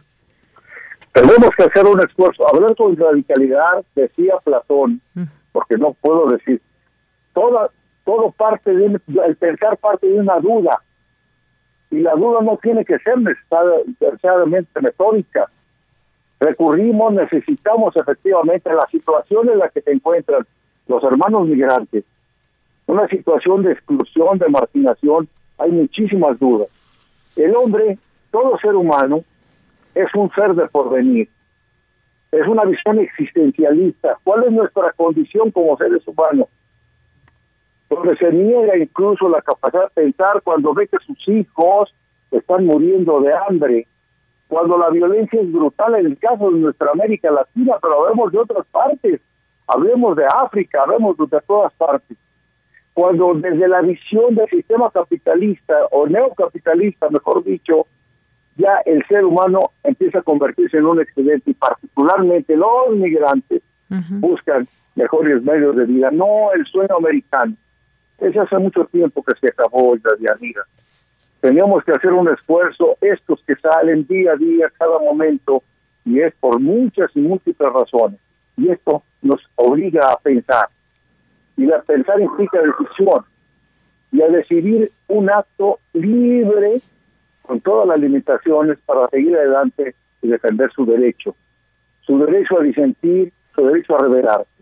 Tenemos que hacer un esfuerzo. Hablar con radicalidad, decía Platón, mm. porque no puedo decir, toda, todo parte de el pensar parte de una duda. Y la duda no tiene que ser necesariamente metódica. Recurrimos, necesitamos efectivamente la situación en la que se encuentran los hermanos migrantes una situación de exclusión, de marginación, hay muchísimas dudas. El hombre, todo ser humano, es un ser de porvenir. Es una visión existencialista. ¿Cuál es nuestra condición como seres humanos? Donde se niega incluso la capacidad de pensar cuando ve que sus hijos están muriendo de hambre, cuando la violencia es brutal en el caso de nuestra América Latina, pero vemos de otras partes, hablemos de África, hablemos de todas partes cuando desde la visión del sistema capitalista o neocapitalista, mejor dicho, ya el ser humano empieza a convertirse en un excedente y particularmente los migrantes buscan mejores medios de vida, no el sueño americano. Es hace mucho tiempo que se acabó la dianira. Teníamos que hacer un esfuerzo, estos que salen día a día, cada momento, y es por muchas y múltiples razones. Y esto nos obliga a pensar y la pensar implica decisión y a decidir un acto libre con todas las limitaciones para seguir adelante y defender su derecho, su derecho a disentir, su derecho a revelarse.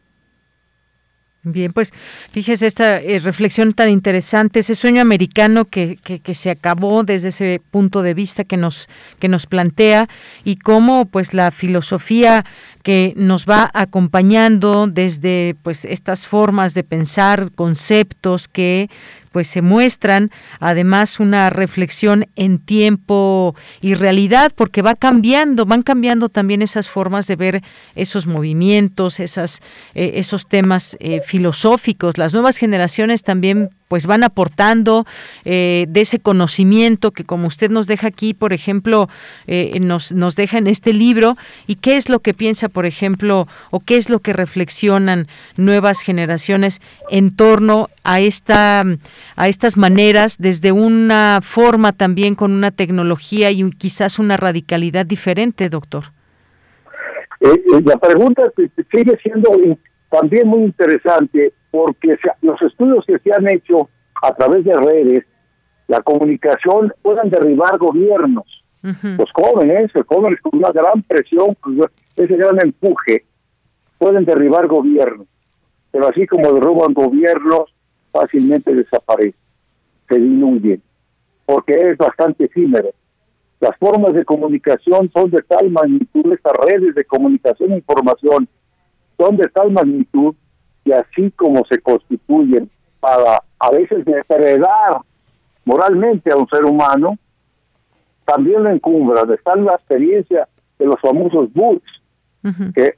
Bien, pues fíjese esta eh, reflexión tan interesante, ese sueño americano que, que, que, se acabó desde ese punto de vista que nos, que nos plantea y cómo pues la filosofía que nos va acompañando desde pues estas formas de pensar, conceptos que pues se muestran además una reflexión en tiempo y realidad porque va cambiando, van cambiando también esas formas de ver esos movimientos, esas, eh, esos temas eh, filosóficos. Las nuevas generaciones también pues van aportando eh, de ese conocimiento que como usted nos deja aquí, por ejemplo, eh, nos, nos deja en este libro, y qué es lo que piensa, por ejemplo, o qué es lo que reflexionan nuevas generaciones en torno a, esta, a estas maneras, desde una forma también con una tecnología y quizás una radicalidad diferente, doctor. Eh, la pregunta sigue siendo también muy interesante porque los estudios que se han hecho a través de redes, la comunicación pueden derribar gobiernos. Los jóvenes, los jóvenes con una gran presión, ese gran empuje, pueden derribar gobiernos. Pero así como derruban gobiernos, fácilmente desaparecen, se diluyen, porque es bastante efímero. Las formas de comunicación son de tal magnitud, estas redes de comunicación e información son de tal magnitud y así como se constituyen para a veces depredar moralmente a un ser humano, también lo encumbran. Está la experiencia de los famosos boots, que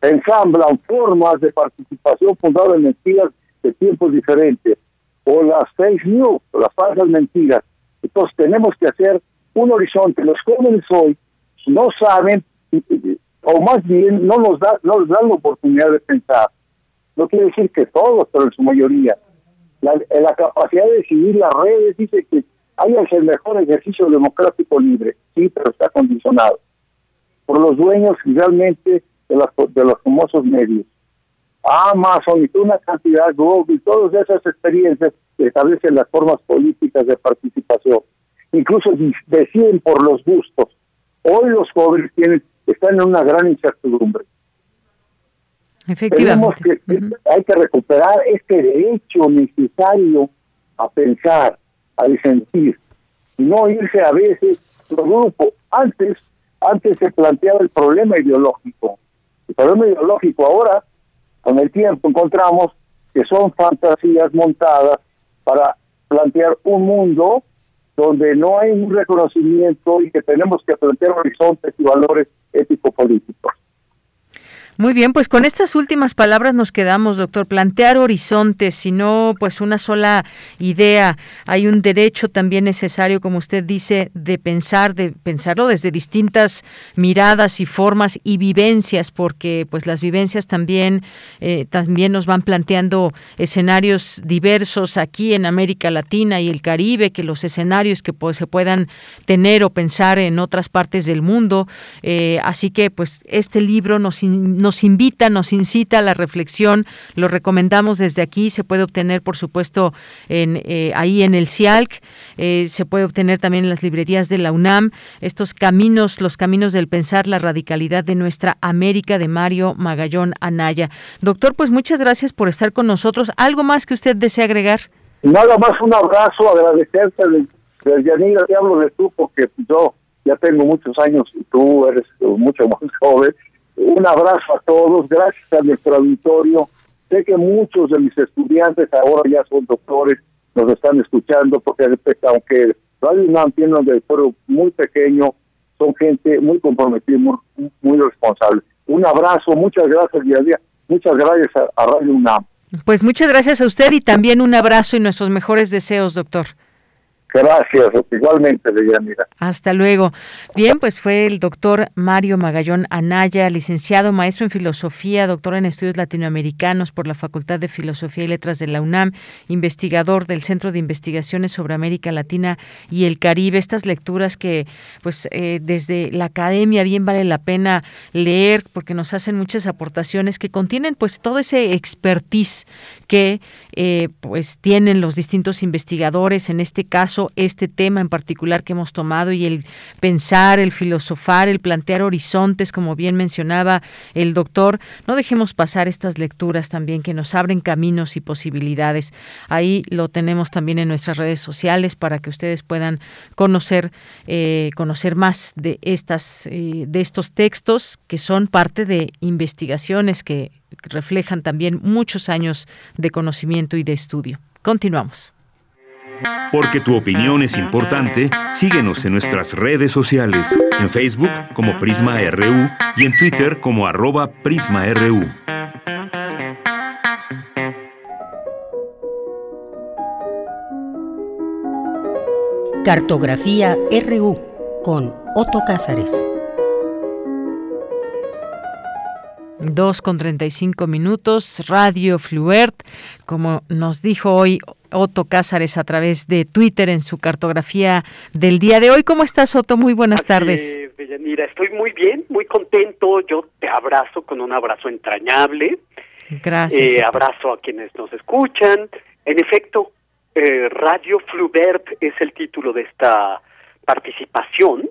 ensamblan formas de participación fundadas en mentiras de tiempos diferentes, o las fake news, o las falsas mentiras. Entonces tenemos que hacer un horizonte. Los jóvenes hoy no saben, o más bien no nos, da, no nos dan la oportunidad de pensar. No quiere decir que todos, pero en su mayoría. La, capacidad de decidir las redes dice que hay el mejor ejercicio democrático libre, sí, pero está condicionado por los dueños realmente de, las, de los famosos medios. Amazon y una cantidad, Google todas esas experiencias establecen las formas políticas de participación. Incluso deciden por los gustos. Hoy los jóvenes tienen, están en una gran incertidumbre. Efectivamente. Hay que recuperar este derecho necesario a pensar, a disentir, y no irse a veces los grupos. Antes, antes se planteaba el problema ideológico. El problema ideológico ahora, con el tiempo, encontramos que son fantasías montadas para plantear un mundo donde no hay un reconocimiento y que tenemos que plantear horizontes y valores ético-políticos. Muy bien, pues con estas últimas palabras nos quedamos, doctor. Plantear horizontes, si no, pues una sola idea. Hay un derecho también necesario, como usted dice, de pensar, de pensarlo desde distintas miradas y formas y vivencias, porque pues las vivencias también, eh, también nos van planteando escenarios diversos aquí en América Latina y el Caribe, que los escenarios que pues, se puedan tener o pensar en otras partes del mundo. Eh, así que pues este libro nos nos invita, nos incita a la reflexión. Lo recomendamos desde aquí. Se puede obtener, por supuesto, en, eh, ahí en el CIALC. Eh, se puede obtener también en las librerías de la UNAM. Estos caminos, los caminos del pensar, la radicalidad de nuestra América de Mario Magallón Anaya. Doctor, pues muchas gracias por estar con nosotros. ¿Algo más que usted desea agregar? Nada más un abrazo, agradecerte, Yanira, te hablo de tú porque yo ya tengo muchos años y tú eres mucho más joven un abrazo a todos, gracias a nuestro auditorio. Sé que muchos de mis estudiantes ahora ya son doctores, nos están escuchando, porque aunque Radio UNAM tiene un directorio muy pequeño, son gente muy comprometida, muy, responsable. Un abrazo, muchas gracias, día Muchas gracias a, a Radio UNAM. Pues muchas gracias a usted y también un abrazo y nuestros mejores deseos, doctor. Gracias, igualmente, Deyanira. Hasta luego. Bien, pues fue el doctor Mario Magallón Anaya, licenciado, maestro en filosofía, doctor en estudios latinoamericanos por la Facultad de Filosofía y Letras de la UNAM, investigador del Centro de Investigaciones sobre América Latina y el Caribe. Estas lecturas que, pues, eh, desde la academia bien vale la pena leer porque nos hacen muchas aportaciones que contienen, pues, todo ese expertise que, eh, pues, tienen los distintos investigadores, en este caso este tema en particular que hemos tomado y el pensar, el filosofar, el plantear horizontes, como bien mencionaba el doctor, no dejemos pasar estas lecturas también que nos abren caminos y posibilidades. Ahí lo tenemos también en nuestras redes sociales para que ustedes puedan conocer, eh, conocer más de estas, eh, de estos textos que son parte de investigaciones que reflejan también muchos años de conocimiento y de estudio. Continuamos. Porque tu opinión es importante, síguenos en nuestras redes sociales, en Facebook como Prisma RU y en Twitter como arroba PrismaRU. Cartografía RU con Otto Cázares. 2 con 35 minutos, Radio Fluert, como nos dijo hoy Otto Cázares a través de Twitter en su cartografía del día de hoy. ¿Cómo estás, Otto? Muy buenas tardes. Mira, estoy muy bien, muy contento. Yo te abrazo con un abrazo entrañable. Gracias. Eh, abrazo a quienes nos escuchan. En efecto, eh, Radio Flubert es el título de esta participación.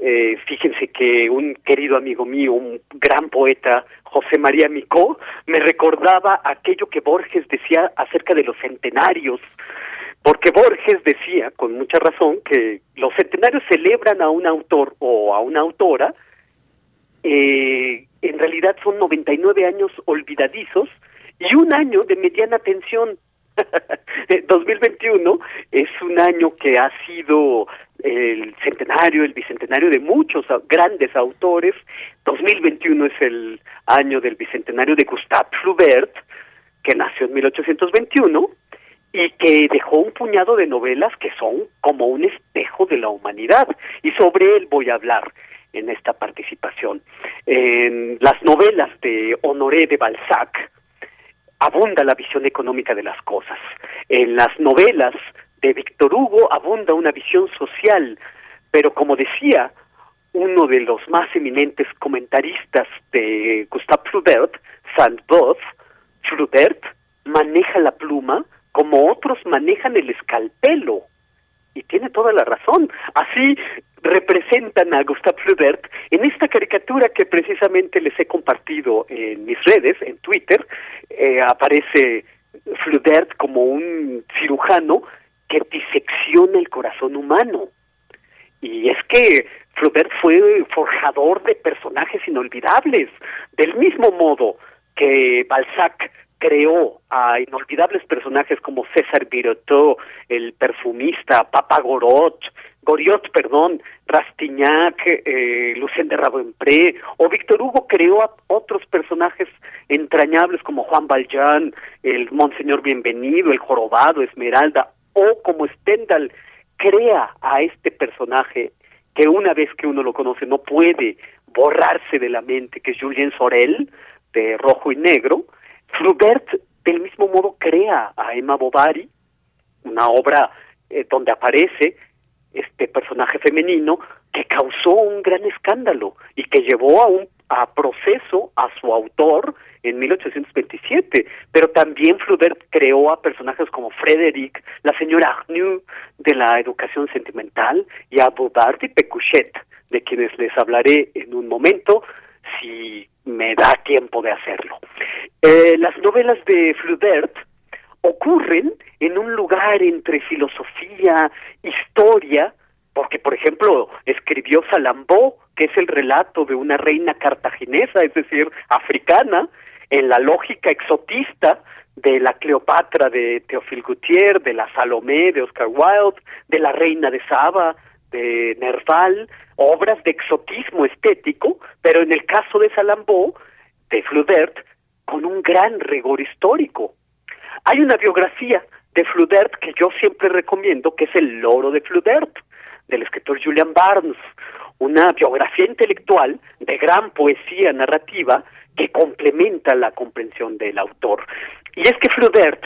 Eh, fíjense que un querido amigo mío, un gran poeta, José María Micó, me recordaba aquello que Borges decía acerca de los centenarios, porque Borges decía, con mucha razón, que los centenarios celebran a un autor o a una autora, eh, en realidad son 99 años olvidadizos y un año de mediana tensión. 2021 es un año que ha sido el centenario, el bicentenario de muchos grandes autores. 2021 es el año del bicentenario de Gustave Flaubert, que nació en 1821 y que dejó un puñado de novelas que son como un espejo de la humanidad. Y sobre él voy a hablar en esta participación. En las novelas de Honoré de Balzac abunda la visión económica de las cosas. En las novelas de Víctor Hugo abunda una visión social, pero como decía uno de los más eminentes comentaristas de Gustave Flaubert, Saint-Beuve, Flaubert maneja la pluma como otros manejan el escalpelo. Y tiene toda la razón. Así representan a Gustave Flaubert en esta caricatura que precisamente les he compartido en mis redes, en Twitter. Eh, aparece Flaubert como un cirujano que disecciona el corazón humano. Y es que Flaubert fue forjador de personajes inolvidables, del mismo modo que Balzac creó a inolvidables personajes como César Birotteau, el perfumista, Papa Gorot, Goriot, perdón, Rastignac, eh, Lucien de Rabempré, o Víctor Hugo creó a otros personajes entrañables como Juan Valjean, el Monseñor Bienvenido, el Jorobado, Esmeralda, o como Stendhal crea a este personaje que una vez que uno lo conoce no puede borrarse de la mente, que es Julien Sorel, de Rojo y Negro, Flaubert del mismo modo crea a Emma Bovary, una obra eh, donde aparece este personaje femenino que causó un gran escándalo y que llevó a un a proceso a su autor en 1827, pero también Flaubert creó a personajes como Frédéric, la señora Agnew de la educación sentimental y a Bouvard y Pécuchet, de quienes les hablaré en un momento si me da tiempo de hacerlo. Eh, las novelas de Flaubert ocurren en un lugar entre filosofía, historia, porque por ejemplo escribió Salambó, que es el relato de una reina cartaginesa, es decir, africana, en la lógica exotista de la Cleopatra de Teofil Gutiérrez, de la Salomé de Oscar Wilde, de la reina de Saba, de Nerval, obras de exotismo estético, pero en el caso de Salambó, de Flaubert, con un gran rigor histórico. Hay una biografía de Flaubert que yo siempre recomiendo, que es El loro de Flaubert, del escritor Julian Barnes, una biografía intelectual de gran poesía narrativa que complementa la comprensión del autor. Y es que Flaubert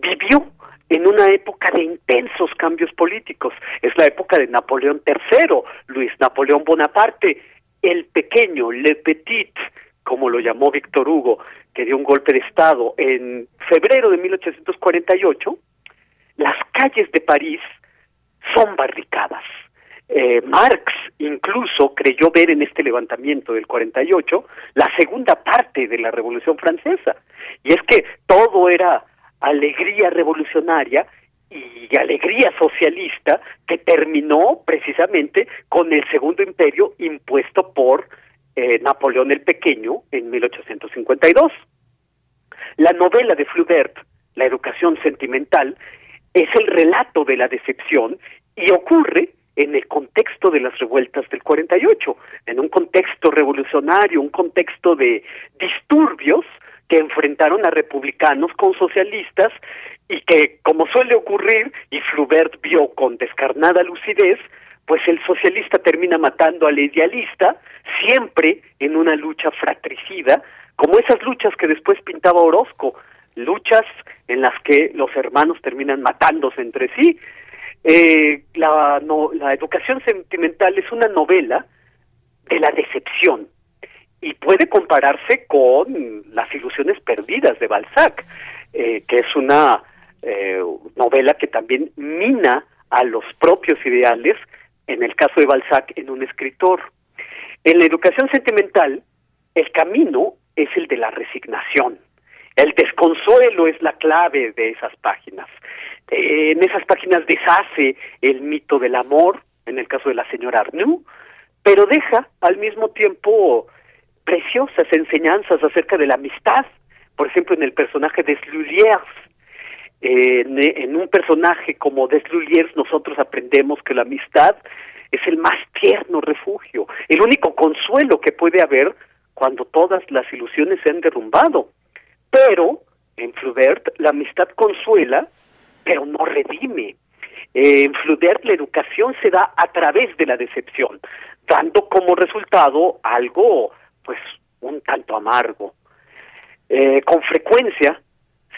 vivió en una época de intensos cambios políticos. Es la época de Napoleón III, Luis Napoleón Bonaparte, el pequeño, Le Petit, como lo llamó Víctor Hugo, que dio un golpe de Estado en febrero de 1848, las calles de París son barricadas. Eh, Marx incluso creyó ver en este levantamiento del 48 la segunda parte de la Revolución Francesa. Y es que todo era alegría revolucionaria y alegría socialista que terminó precisamente con el segundo imperio impuesto por eh, Napoleón el Pequeño en 1852. La novela de Flaubert, La educación sentimental, es el relato de la decepción y ocurre en el contexto de las revueltas del 48, en un contexto revolucionario, un contexto de disturbios que enfrentaron a republicanos con socialistas y que, como suele ocurrir, y Flaubert vio con descarnada lucidez, pues el socialista termina matando al idealista, siempre en una lucha fratricida, como esas luchas que después pintaba Orozco, luchas en las que los hermanos terminan matándose entre sí. Eh, la, la educación sentimental es una novela de la decepción, y puede compararse con Las ilusiones perdidas de Balzac, eh, que es una eh, novela que también mina a los propios ideales, en el caso de Balzac, en un escritor. En la educación sentimental, el camino es el de la resignación. El desconsuelo es la clave de esas páginas. Eh, en esas páginas deshace el mito del amor, en el caso de la señora Arnoux, pero deja al mismo tiempo preciosas enseñanzas acerca de la amistad, por ejemplo en el personaje de Sluliers. en, un personaje como Deslulliers nosotros aprendemos que la amistad es el más tierno refugio, el único consuelo que puede haber cuando todas las ilusiones se han derrumbado. Pero en Flaubert la amistad consuela, pero no redime. en Flaubert la educación se da a través de la decepción, dando como resultado algo, pues, un tanto amargo. Eh, con frecuencia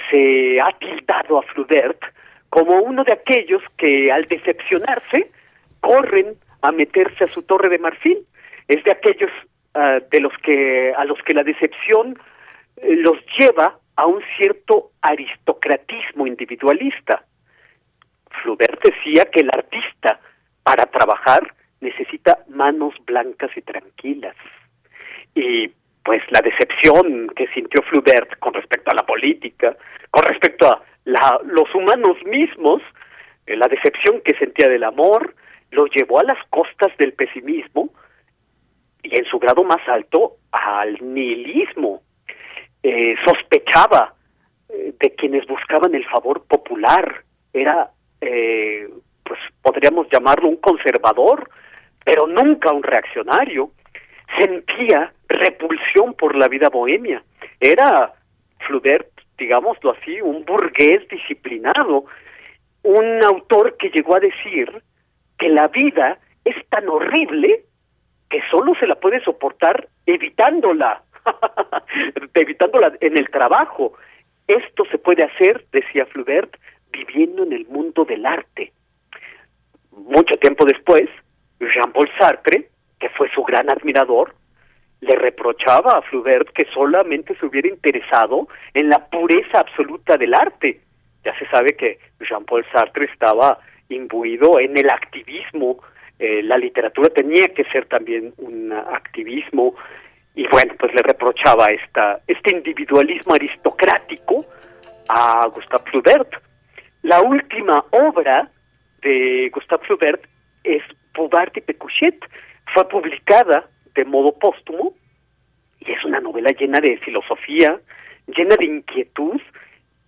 se ha tildado a Flaubert como uno de aquellos que al decepcionarse corren a meterse a su torre de marfil. Es de aquellos ah, de los que a los que la decepción los lleva a un cierto aristocratismo individualista. Flaubert decía que el artista para trabajar necesita manos blancas y tranquilas. Y pues la decepción que sintió Flaubert con respecto a la política, con respecto a los humanos mismos, eh, la decepción que sentía del amor, lo llevó a las costas del pesimismo y en su grado más alto al nihilismo. Eh, sospechaba eh, de quienes buscaban el favor popular, era, pues podríamos llamarlo un conservador, pero nunca un reaccionario. Sentía repulsión por la vida bohemia. Era Flaubert, digámoslo así, un burgués disciplinado, un autor que llegó a decir que la vida es tan horrible que solo se la puede soportar evitándola, evitándola en el trabajo. Esto se puede hacer, decía Flaubert, viviendo en el mundo del arte. Mucho tiempo después, Jean-Paul Sartre que fue su gran admirador, le reprochaba a Flaubert que solamente se hubiera interesado en la pureza absoluta del arte. Ya se sabe que Jean-Paul Sartre estaba imbuido en el activismo, eh, la literatura tenía que ser también un activismo y bueno, pues le reprochaba esta, este individualismo aristocrático a Gustave Flaubert. La última obra de Gustave Flaubert es Bouvard y Pécuchet, fue publicada de modo póstumo y es una novela llena de filosofía, llena de inquietud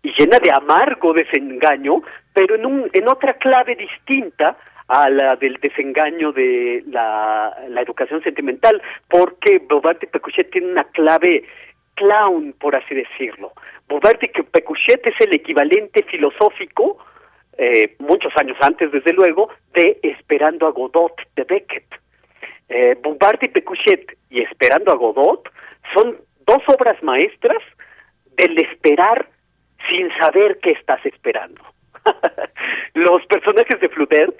y llena de amargo desengaño, pero en, un, en otra clave distinta a la del desengaño de la, la educación sentimental, porque Bouvard y Pécuchet tiene una clave clown, por así decirlo. Bouvard y Pécuchet es el equivalente filosófico, eh, muchos años antes, desde luego, de Esperando a Godot de Beckett eh, y Pécuchet y Esperando a Godot son dos obras maestras del esperar sin saber qué estás esperando. Los personajes de Flaubert,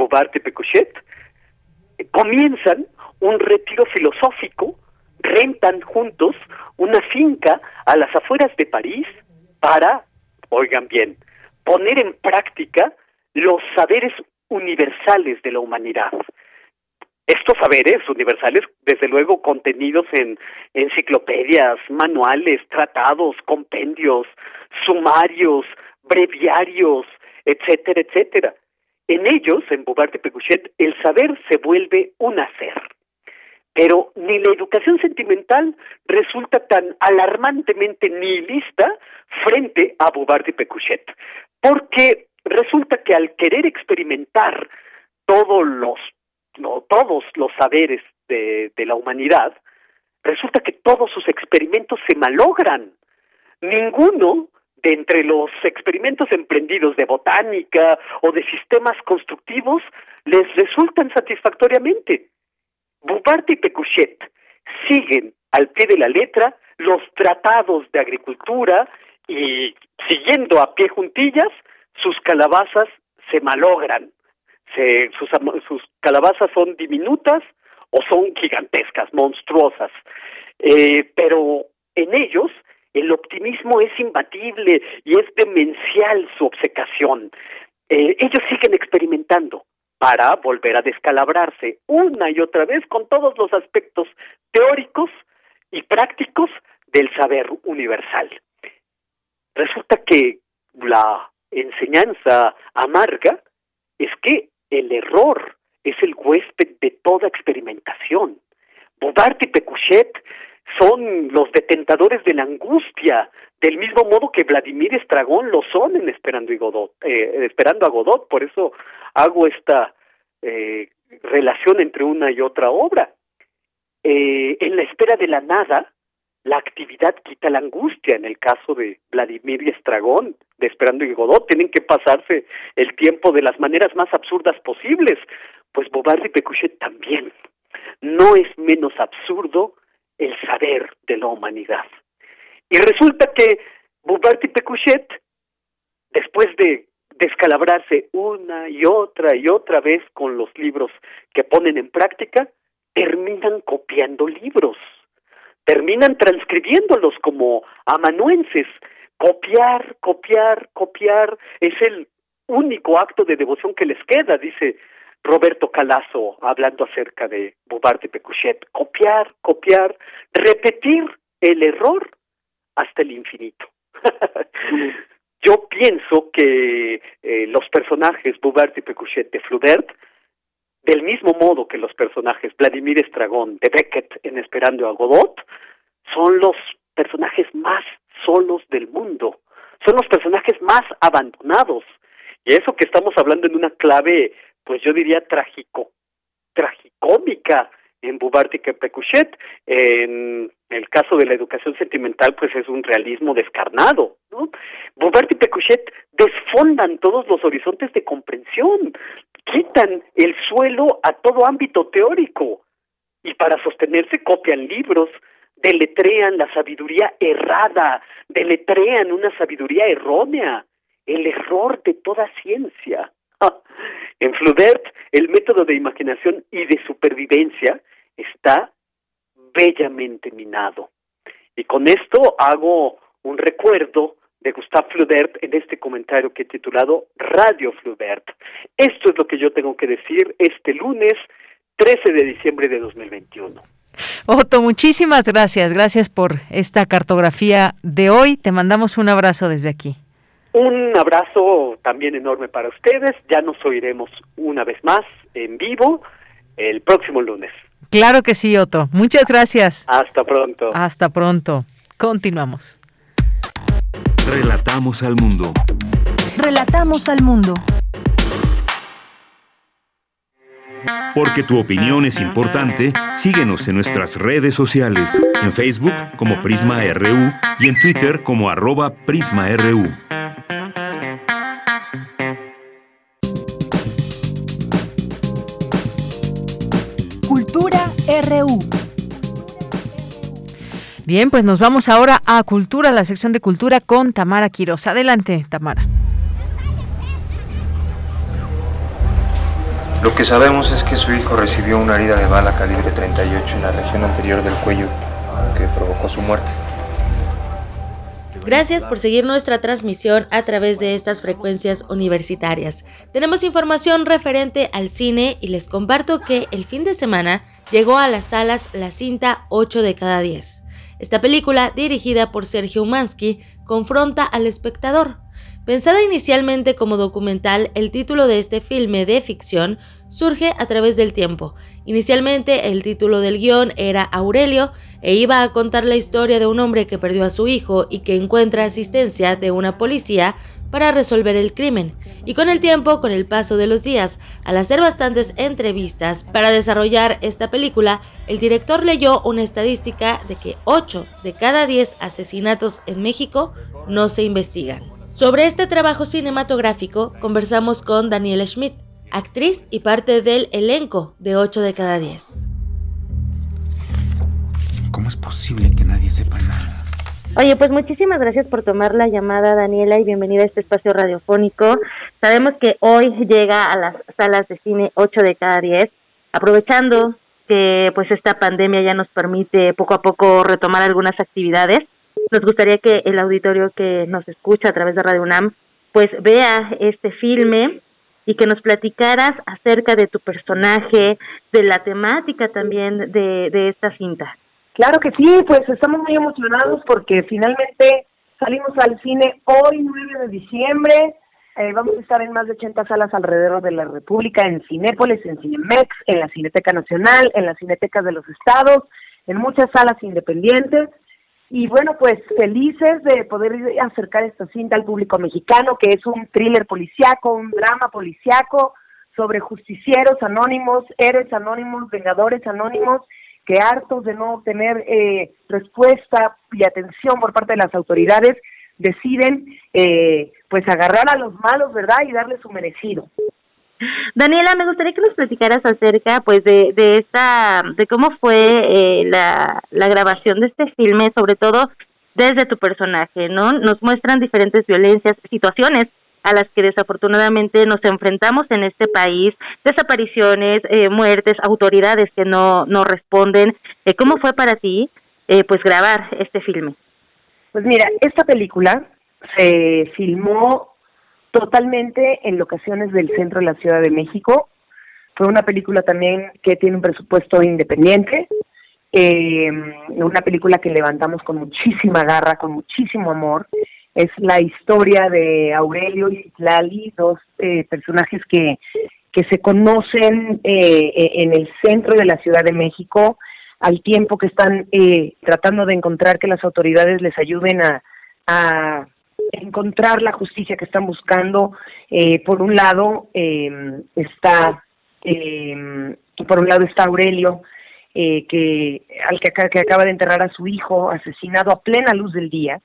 Bouvard y Pécuchet, comienzan un retiro filosófico, rentan juntos una finca a las afueras de París para, oigan bien, poner en práctica los saberes universales de la humanidad, estos saberes universales, desde luego contenidos en enciclopedias, manuales, tratados, compendios, sumarios, breviarios, etcétera, etcétera. En ellos, en Bouvard de Pécuchet, el saber se vuelve un hacer. Pero ni la educación sentimental resulta tan alarmantemente nihilista frente a Bouvard de Pécuchet, porque resulta que al querer experimentar todos los no, todos los saberes de, de la humanidad, resulta que todos sus experimentos se malogran. Ninguno de entre los experimentos emprendidos de botánica o de sistemas constructivos les resultan satisfactoriamente. Bouvard y Pécuchet siguen al pie de la letra los tratados de agricultura y siguiendo a pie juntillas, sus calabazas se malogran se, sus, sus calabazas son diminutas o son gigantescas, monstruosas, eh, pero en ellos el optimismo es imbatible y es demencial su obcecación. Eh, ellos siguen experimentando para volver a descalabrarse una y otra vez con todos los aspectos teóricos y prácticos del saber universal. Resulta que la enseñanza amarga es que el error es el huésped de toda experimentación. Bouvard y Pécuchet son los detentadores de la angustia del mismo modo que Vladimir Estragón lo son en Esperando, y Godot, eh, Esperando a Godot, por eso hago esta eh, relación entre una y otra obra. Eh, en la espera de la nada, la actividad quita la angustia. En el caso de Vladimir Estragón, de Esperando y Godot, tienen que pasarse el tiempo de las maneras más absurdas posibles. Pues Bobard y Pecuchet también. No es menos absurdo el saber de la humanidad. Y resulta que Bobard y Pecuchet, después de descalabrarse una y otra y otra vez con los libros que ponen en práctica, terminan copiando libros terminan transcribiéndolos como amanuenses. Copiar, copiar, copiar es el único acto de devoción que les queda, dice Roberto Calazo hablando acerca de Bouvard de Pecuchet. Copiar, copiar, repetir el error hasta el infinito. Yo pienso que eh, los personajes Bouvard y Pecuchet de Flaubert del mismo modo que los personajes Vladimir Estragón de Beckett en Esperando a Godot, son los personajes más solos del mundo, son los personajes más abandonados. Y eso que estamos hablando en una clave, pues yo diría trágico, tragicómica en Bouvard y Pecuchet. En el caso de la educación sentimental, pues es un realismo descarnado. ¿no? Y Pecuchet desfondan todos los horizontes de comprensión, quitan el suelo a todo ámbito teórico y para sostenerse copian libros, deletrean la sabiduría errada, deletrean una sabiduría errónea, el error de toda ciencia. En Flaubert, el método de imaginación y de supervivencia está bellamente minado. Y con esto hago un recuerdo de Gustave Flaubert en este comentario que he titulado Radio Flaubert. Esto es lo que yo tengo que decir este lunes 13 de diciembre de 2021. Otto, muchísimas gracias. Gracias por esta cartografía de hoy. Te mandamos un abrazo desde aquí. Un abrazo también enorme para ustedes. Ya nos oiremos una vez más en vivo el próximo lunes. Claro que sí, Otto. Muchas gracias. Hasta pronto. Hasta pronto. Continuamos. Relatamos al mundo. Relatamos al mundo. Porque tu opinión es importante, síguenos en nuestras redes sociales, en Facebook como Prisma RU y en Twitter como arroba PrismaRU. Cultura RU. Bien, pues nos vamos ahora a Cultura, la sección de Cultura con Tamara Quiroz. Adelante, Tamara. Lo que sabemos es que su hijo recibió una herida de bala calibre 38 en la región anterior del cuello que provocó su muerte. Gracias por seguir nuestra transmisión a través de estas frecuencias universitarias. Tenemos información referente al cine y les comparto que el fin de semana llegó a las salas la cinta 8 de cada 10. Esta película, dirigida por Sergio Umansky, confronta al espectador Pensada inicialmente como documental, el título de este filme de ficción surge a través del tiempo. Inicialmente el título del guion era Aurelio e iba a contar la historia de un hombre que perdió a su hijo y que encuentra asistencia de una policía para resolver el crimen. Y con el tiempo, con el paso de los días, al hacer bastantes entrevistas para desarrollar esta película, el director leyó una estadística de que 8 de cada 10 asesinatos en México no se investigan. Sobre este trabajo cinematográfico conversamos con Daniela Schmidt, actriz y parte del elenco de 8 de cada 10. ¿Cómo es posible que nadie sepa nada? Oye, pues muchísimas gracias por tomar la llamada, Daniela, y bienvenida a este espacio radiofónico. Sabemos que hoy llega a las salas de cine 8 de cada 10, aprovechando que pues esta pandemia ya nos permite poco a poco retomar algunas actividades nos gustaría que el auditorio que nos escucha a través de Radio UNAM pues vea este filme y que nos platicaras acerca de tu personaje, de la temática también de, de esta cinta. Claro que sí, pues estamos muy emocionados porque finalmente salimos al cine hoy, 9 de diciembre. Eh, vamos a estar en más de 80 salas alrededor de la República, en Cinépolis, en Cinemex, en la Cineteca Nacional, en las Cinetecas de los Estados, en muchas salas independientes. Y bueno, pues felices de poder acercar esta cinta al público mexicano, que es un thriller policiaco, un drama policiaco sobre justicieros anónimos, héroes anónimos, vengadores anónimos, que hartos de no tener eh, respuesta y atención por parte de las autoridades, deciden eh, pues agarrar a los malos, ¿verdad? Y darle su merecido. Daniela, me gustaría que nos platicaras acerca, pues, de, de esta, de cómo fue eh, la, la grabación de este filme, sobre todo desde tu personaje, ¿no? Nos muestran diferentes violencias, situaciones a las que desafortunadamente nos enfrentamos en este país, desapariciones, eh, muertes, autoridades que no, no responden. Eh, ¿Cómo fue para ti, eh, pues, grabar este filme? Pues mira, esta película se filmó totalmente en locaciones del centro de la Ciudad de México. Fue una película también que tiene un presupuesto independiente, eh, una película que levantamos con muchísima garra, con muchísimo amor. Es la historia de Aurelio y Citlali, dos eh, personajes que, que se conocen eh, en el centro de la Ciudad de México, al tiempo que están eh, tratando de encontrar que las autoridades les ayuden a encontrar la justicia que están buscando. Eh, por un lado eh, está eh, por un lado está Aurelio, eh, que al que, que acaba de enterrar a su hijo asesinado a plena luz del día,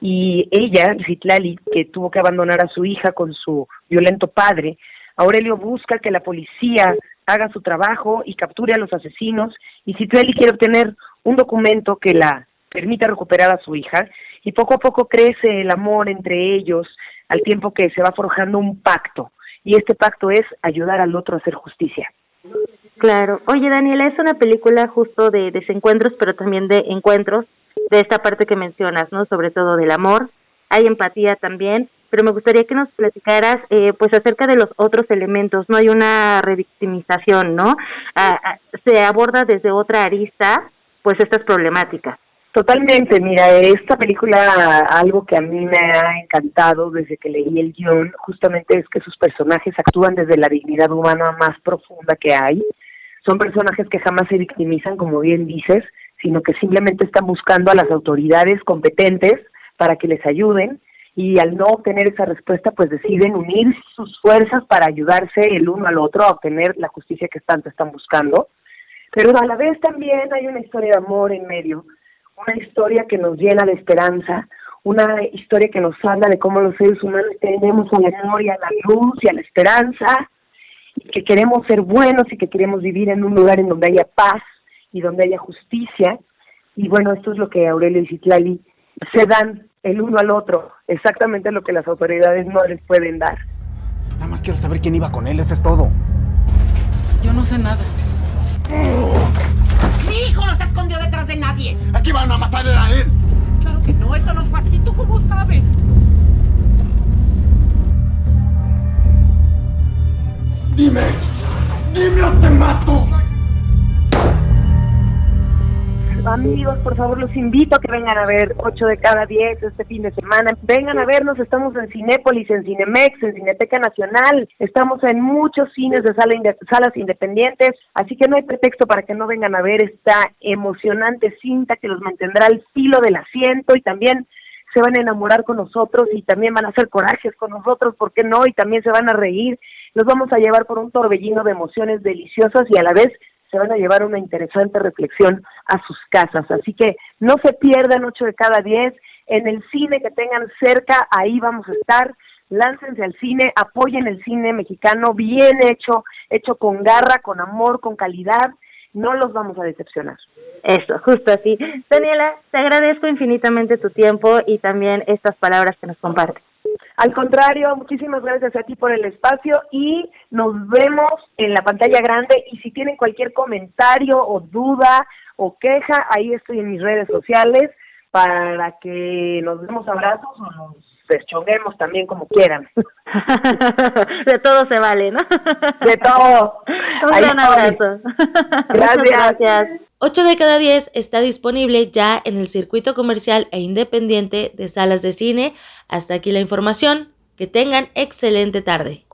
y ella, Citlali, que tuvo que abandonar a su hija con su violento padre. Aurelio busca que la policía haga su trabajo y capture a los asesinos, y Citlali quiere obtener un documento que la permita recuperar a su hija, y poco a poco crece el amor entre ellos al tiempo que se va forjando un pacto y este pacto es ayudar al otro a hacer justicia. Claro. Oye, Daniela, es una película justo de desencuentros, pero también de encuentros, de esta parte que mencionas, ¿no? Sobre todo del amor. Hay empatía también, pero me gustaría que nos platicaras, eh, pues, acerca de los otros elementos. No hay una revictimización, ¿no? Ah, ah, se aborda desde otra arista, pues, estas problemáticas. Totalmente, mira, esta película, algo que a mí me ha encantado desde que leí el guion, justamente es que sus personajes actúan desde la dignidad humana más profunda que hay. Son personajes que jamás se victimizan, como bien dices, sino que simplemente están buscando a las autoridades competentes para que les ayuden y al no obtener esa respuesta, pues deciden unir sus fuerzas para ayudarse el uno al otro a obtener la justicia que tanto están buscando. Pero a la vez también hay una historia de amor en medio una historia que nos llena de esperanza, una historia que nos habla de cómo los seres humanos tenemos a la y a la luz y a la esperanza, y que queremos ser buenos y que queremos vivir en un lugar en donde haya paz y donde haya justicia. Y bueno, esto es lo que Aurelio y Citlali se dan el uno al otro, exactamente lo que las autoridades no les pueden dar. Nada más quiero saber quién iba con él, eso es todo. Yo no sé nada. Hijo no se escondió detrás de nadie. Aquí van a matar a él. Claro que no, eso no fue así. ¿Tú cómo sabes? Dime, dime o te mato. Amigos, por favor, los invito a que vengan a ver 8 de cada 10 este fin de semana. Vengan a vernos, estamos en Cinépolis, en Cinemex, en Cineteca Nacional, estamos en muchos cines de sala salas independientes, así que no hay pretexto para que no vengan a ver esta emocionante cinta que los mantendrá al filo del asiento y también se van a enamorar con nosotros y también van a hacer corajes con nosotros, ¿por qué no? Y también se van a reír. Los vamos a llevar por un torbellino de emociones deliciosas y a la vez se van a llevar una interesante reflexión a sus casas. Así que no se pierdan ocho de cada diez. En el cine que tengan cerca, ahí vamos a estar. Láncense al cine, apoyen el cine mexicano bien hecho, hecho con garra, con amor, con calidad. No los vamos a decepcionar. Eso, justo así. Daniela, te agradezco infinitamente tu tiempo y también estas palabras que nos compartes. Al contrario, muchísimas gracias a ti por el espacio y nos vemos en la pantalla grande y si tienen cualquier comentario o duda o queja, ahí estoy en mis redes sociales para que nos demos abrazos o nos deschonguemos también como quieran. De todo se vale, ¿no? De todo. Un gran abrazo. Gracias. Muchas gracias. 8 de cada 10 está disponible ya en el circuito comercial e independiente de salas de cine. Hasta aquí la información. Que tengan excelente tarde.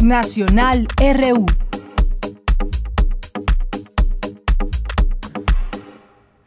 Nacional RU.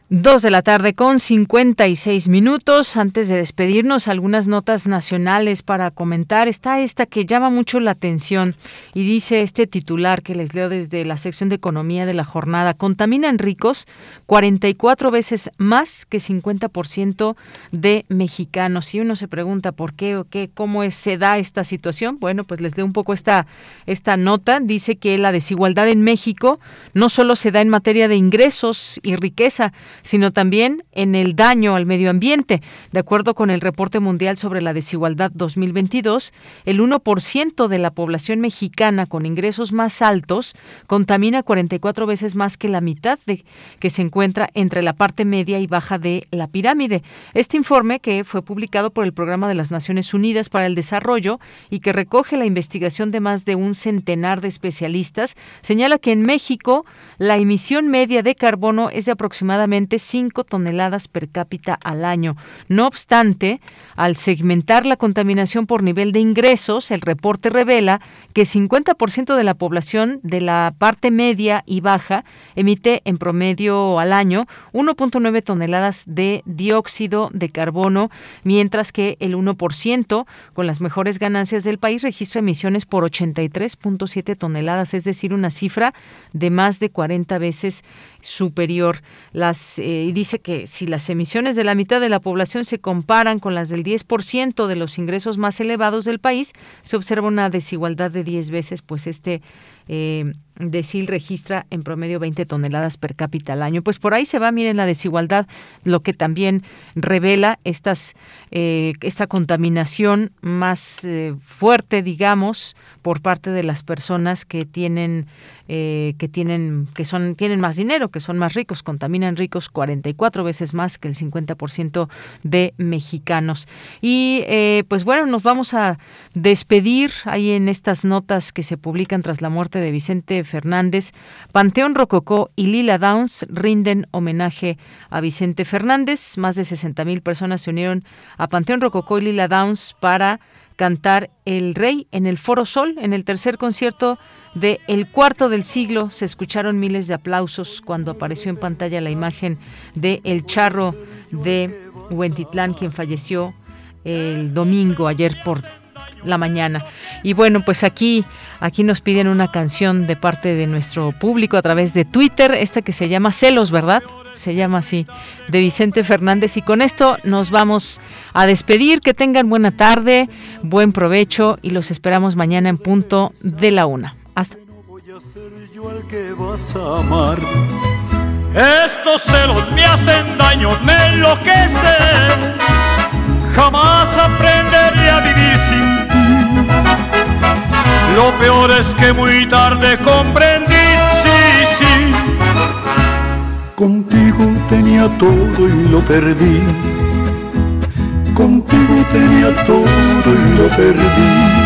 Dos de la tarde con 56 minutos. Antes de despedirnos, algunas notas nacionales para comentar. Está esta que llama mucho la atención y dice este titular que les leo desde la sección de economía de la jornada. Contaminan ricos 44 veces más que 50% de mexicanos. Y uno se pregunta por qué o qué, cómo se da esta situación. Bueno, pues les leo un poco esta, esta nota. Dice que la desigualdad en México no solo se da en materia de ingresos y riqueza, sino también en el daño al medio ambiente. De acuerdo con el reporte mundial sobre la desigualdad 2022, el 1% de la población mexicana con ingresos más altos contamina 44 veces más que la mitad de que se encuentra entre la parte media y baja de la pirámide. Este informe, que fue publicado por el Programa de las Naciones Unidas para el Desarrollo y que recoge la investigación de más de un centenar de especialistas, señala que en México la emisión media de carbono es de aproximadamente 5 toneladas per cápita al año. No obstante, al segmentar la contaminación por nivel de ingresos, el reporte revela que 50% de la población de la parte media y baja emite en promedio al año 1.9 toneladas de dióxido de carbono, mientras que el 1% con las mejores ganancias del país registra emisiones por 83.7 toneladas, es decir, una cifra de más de 40 veces superior. Las, eh, y dice que si las emisiones de la mitad de la población se comparan con las del 10% de los ingresos más elevados del país, se observa una desigualdad de 10 veces, pues este eh, DECIL registra en promedio 20 toneladas per cápita al año. Pues por ahí se va, miren la desigualdad, lo que también revela estas, eh, esta contaminación más eh, fuerte, digamos, por parte de las personas que tienen eh, que tienen que son tienen más dinero, que son más ricos, contaminan ricos 44 veces más que el 50% de mexicanos. Y eh, pues bueno, nos vamos a despedir ahí en estas notas que se publican tras la muerte de Vicente Fernández. Panteón Rococó y Lila Downs rinden homenaje a Vicente Fernández. Más de 60 mil personas se unieron a Panteón Rococó y Lila Downs para cantar El Rey en el Foro Sol, en el tercer concierto de El Cuarto del Siglo. Se escucharon miles de aplausos cuando apareció en pantalla la imagen de El Charro de Huentitlán, quien falleció el domingo, ayer por la mañana. Y bueno, pues aquí, aquí nos piden una canción de parte de nuestro público a través de Twitter, esta que se llama Celos, ¿verdad? Se llama así, de Vicente Fernández. Y con esto nos vamos a despedir. Que tengan buena tarde, buen provecho y los esperamos mañana en punto de la una. Hasta. Estos celos me hacen daño, me enloquecen. Jamás aprenderé a vivir sin ti. Lo peor es que muy tarde comprendí, sí, sí. Contigo tenía todo y lo perdí. Contigo tenía todo y lo perdí.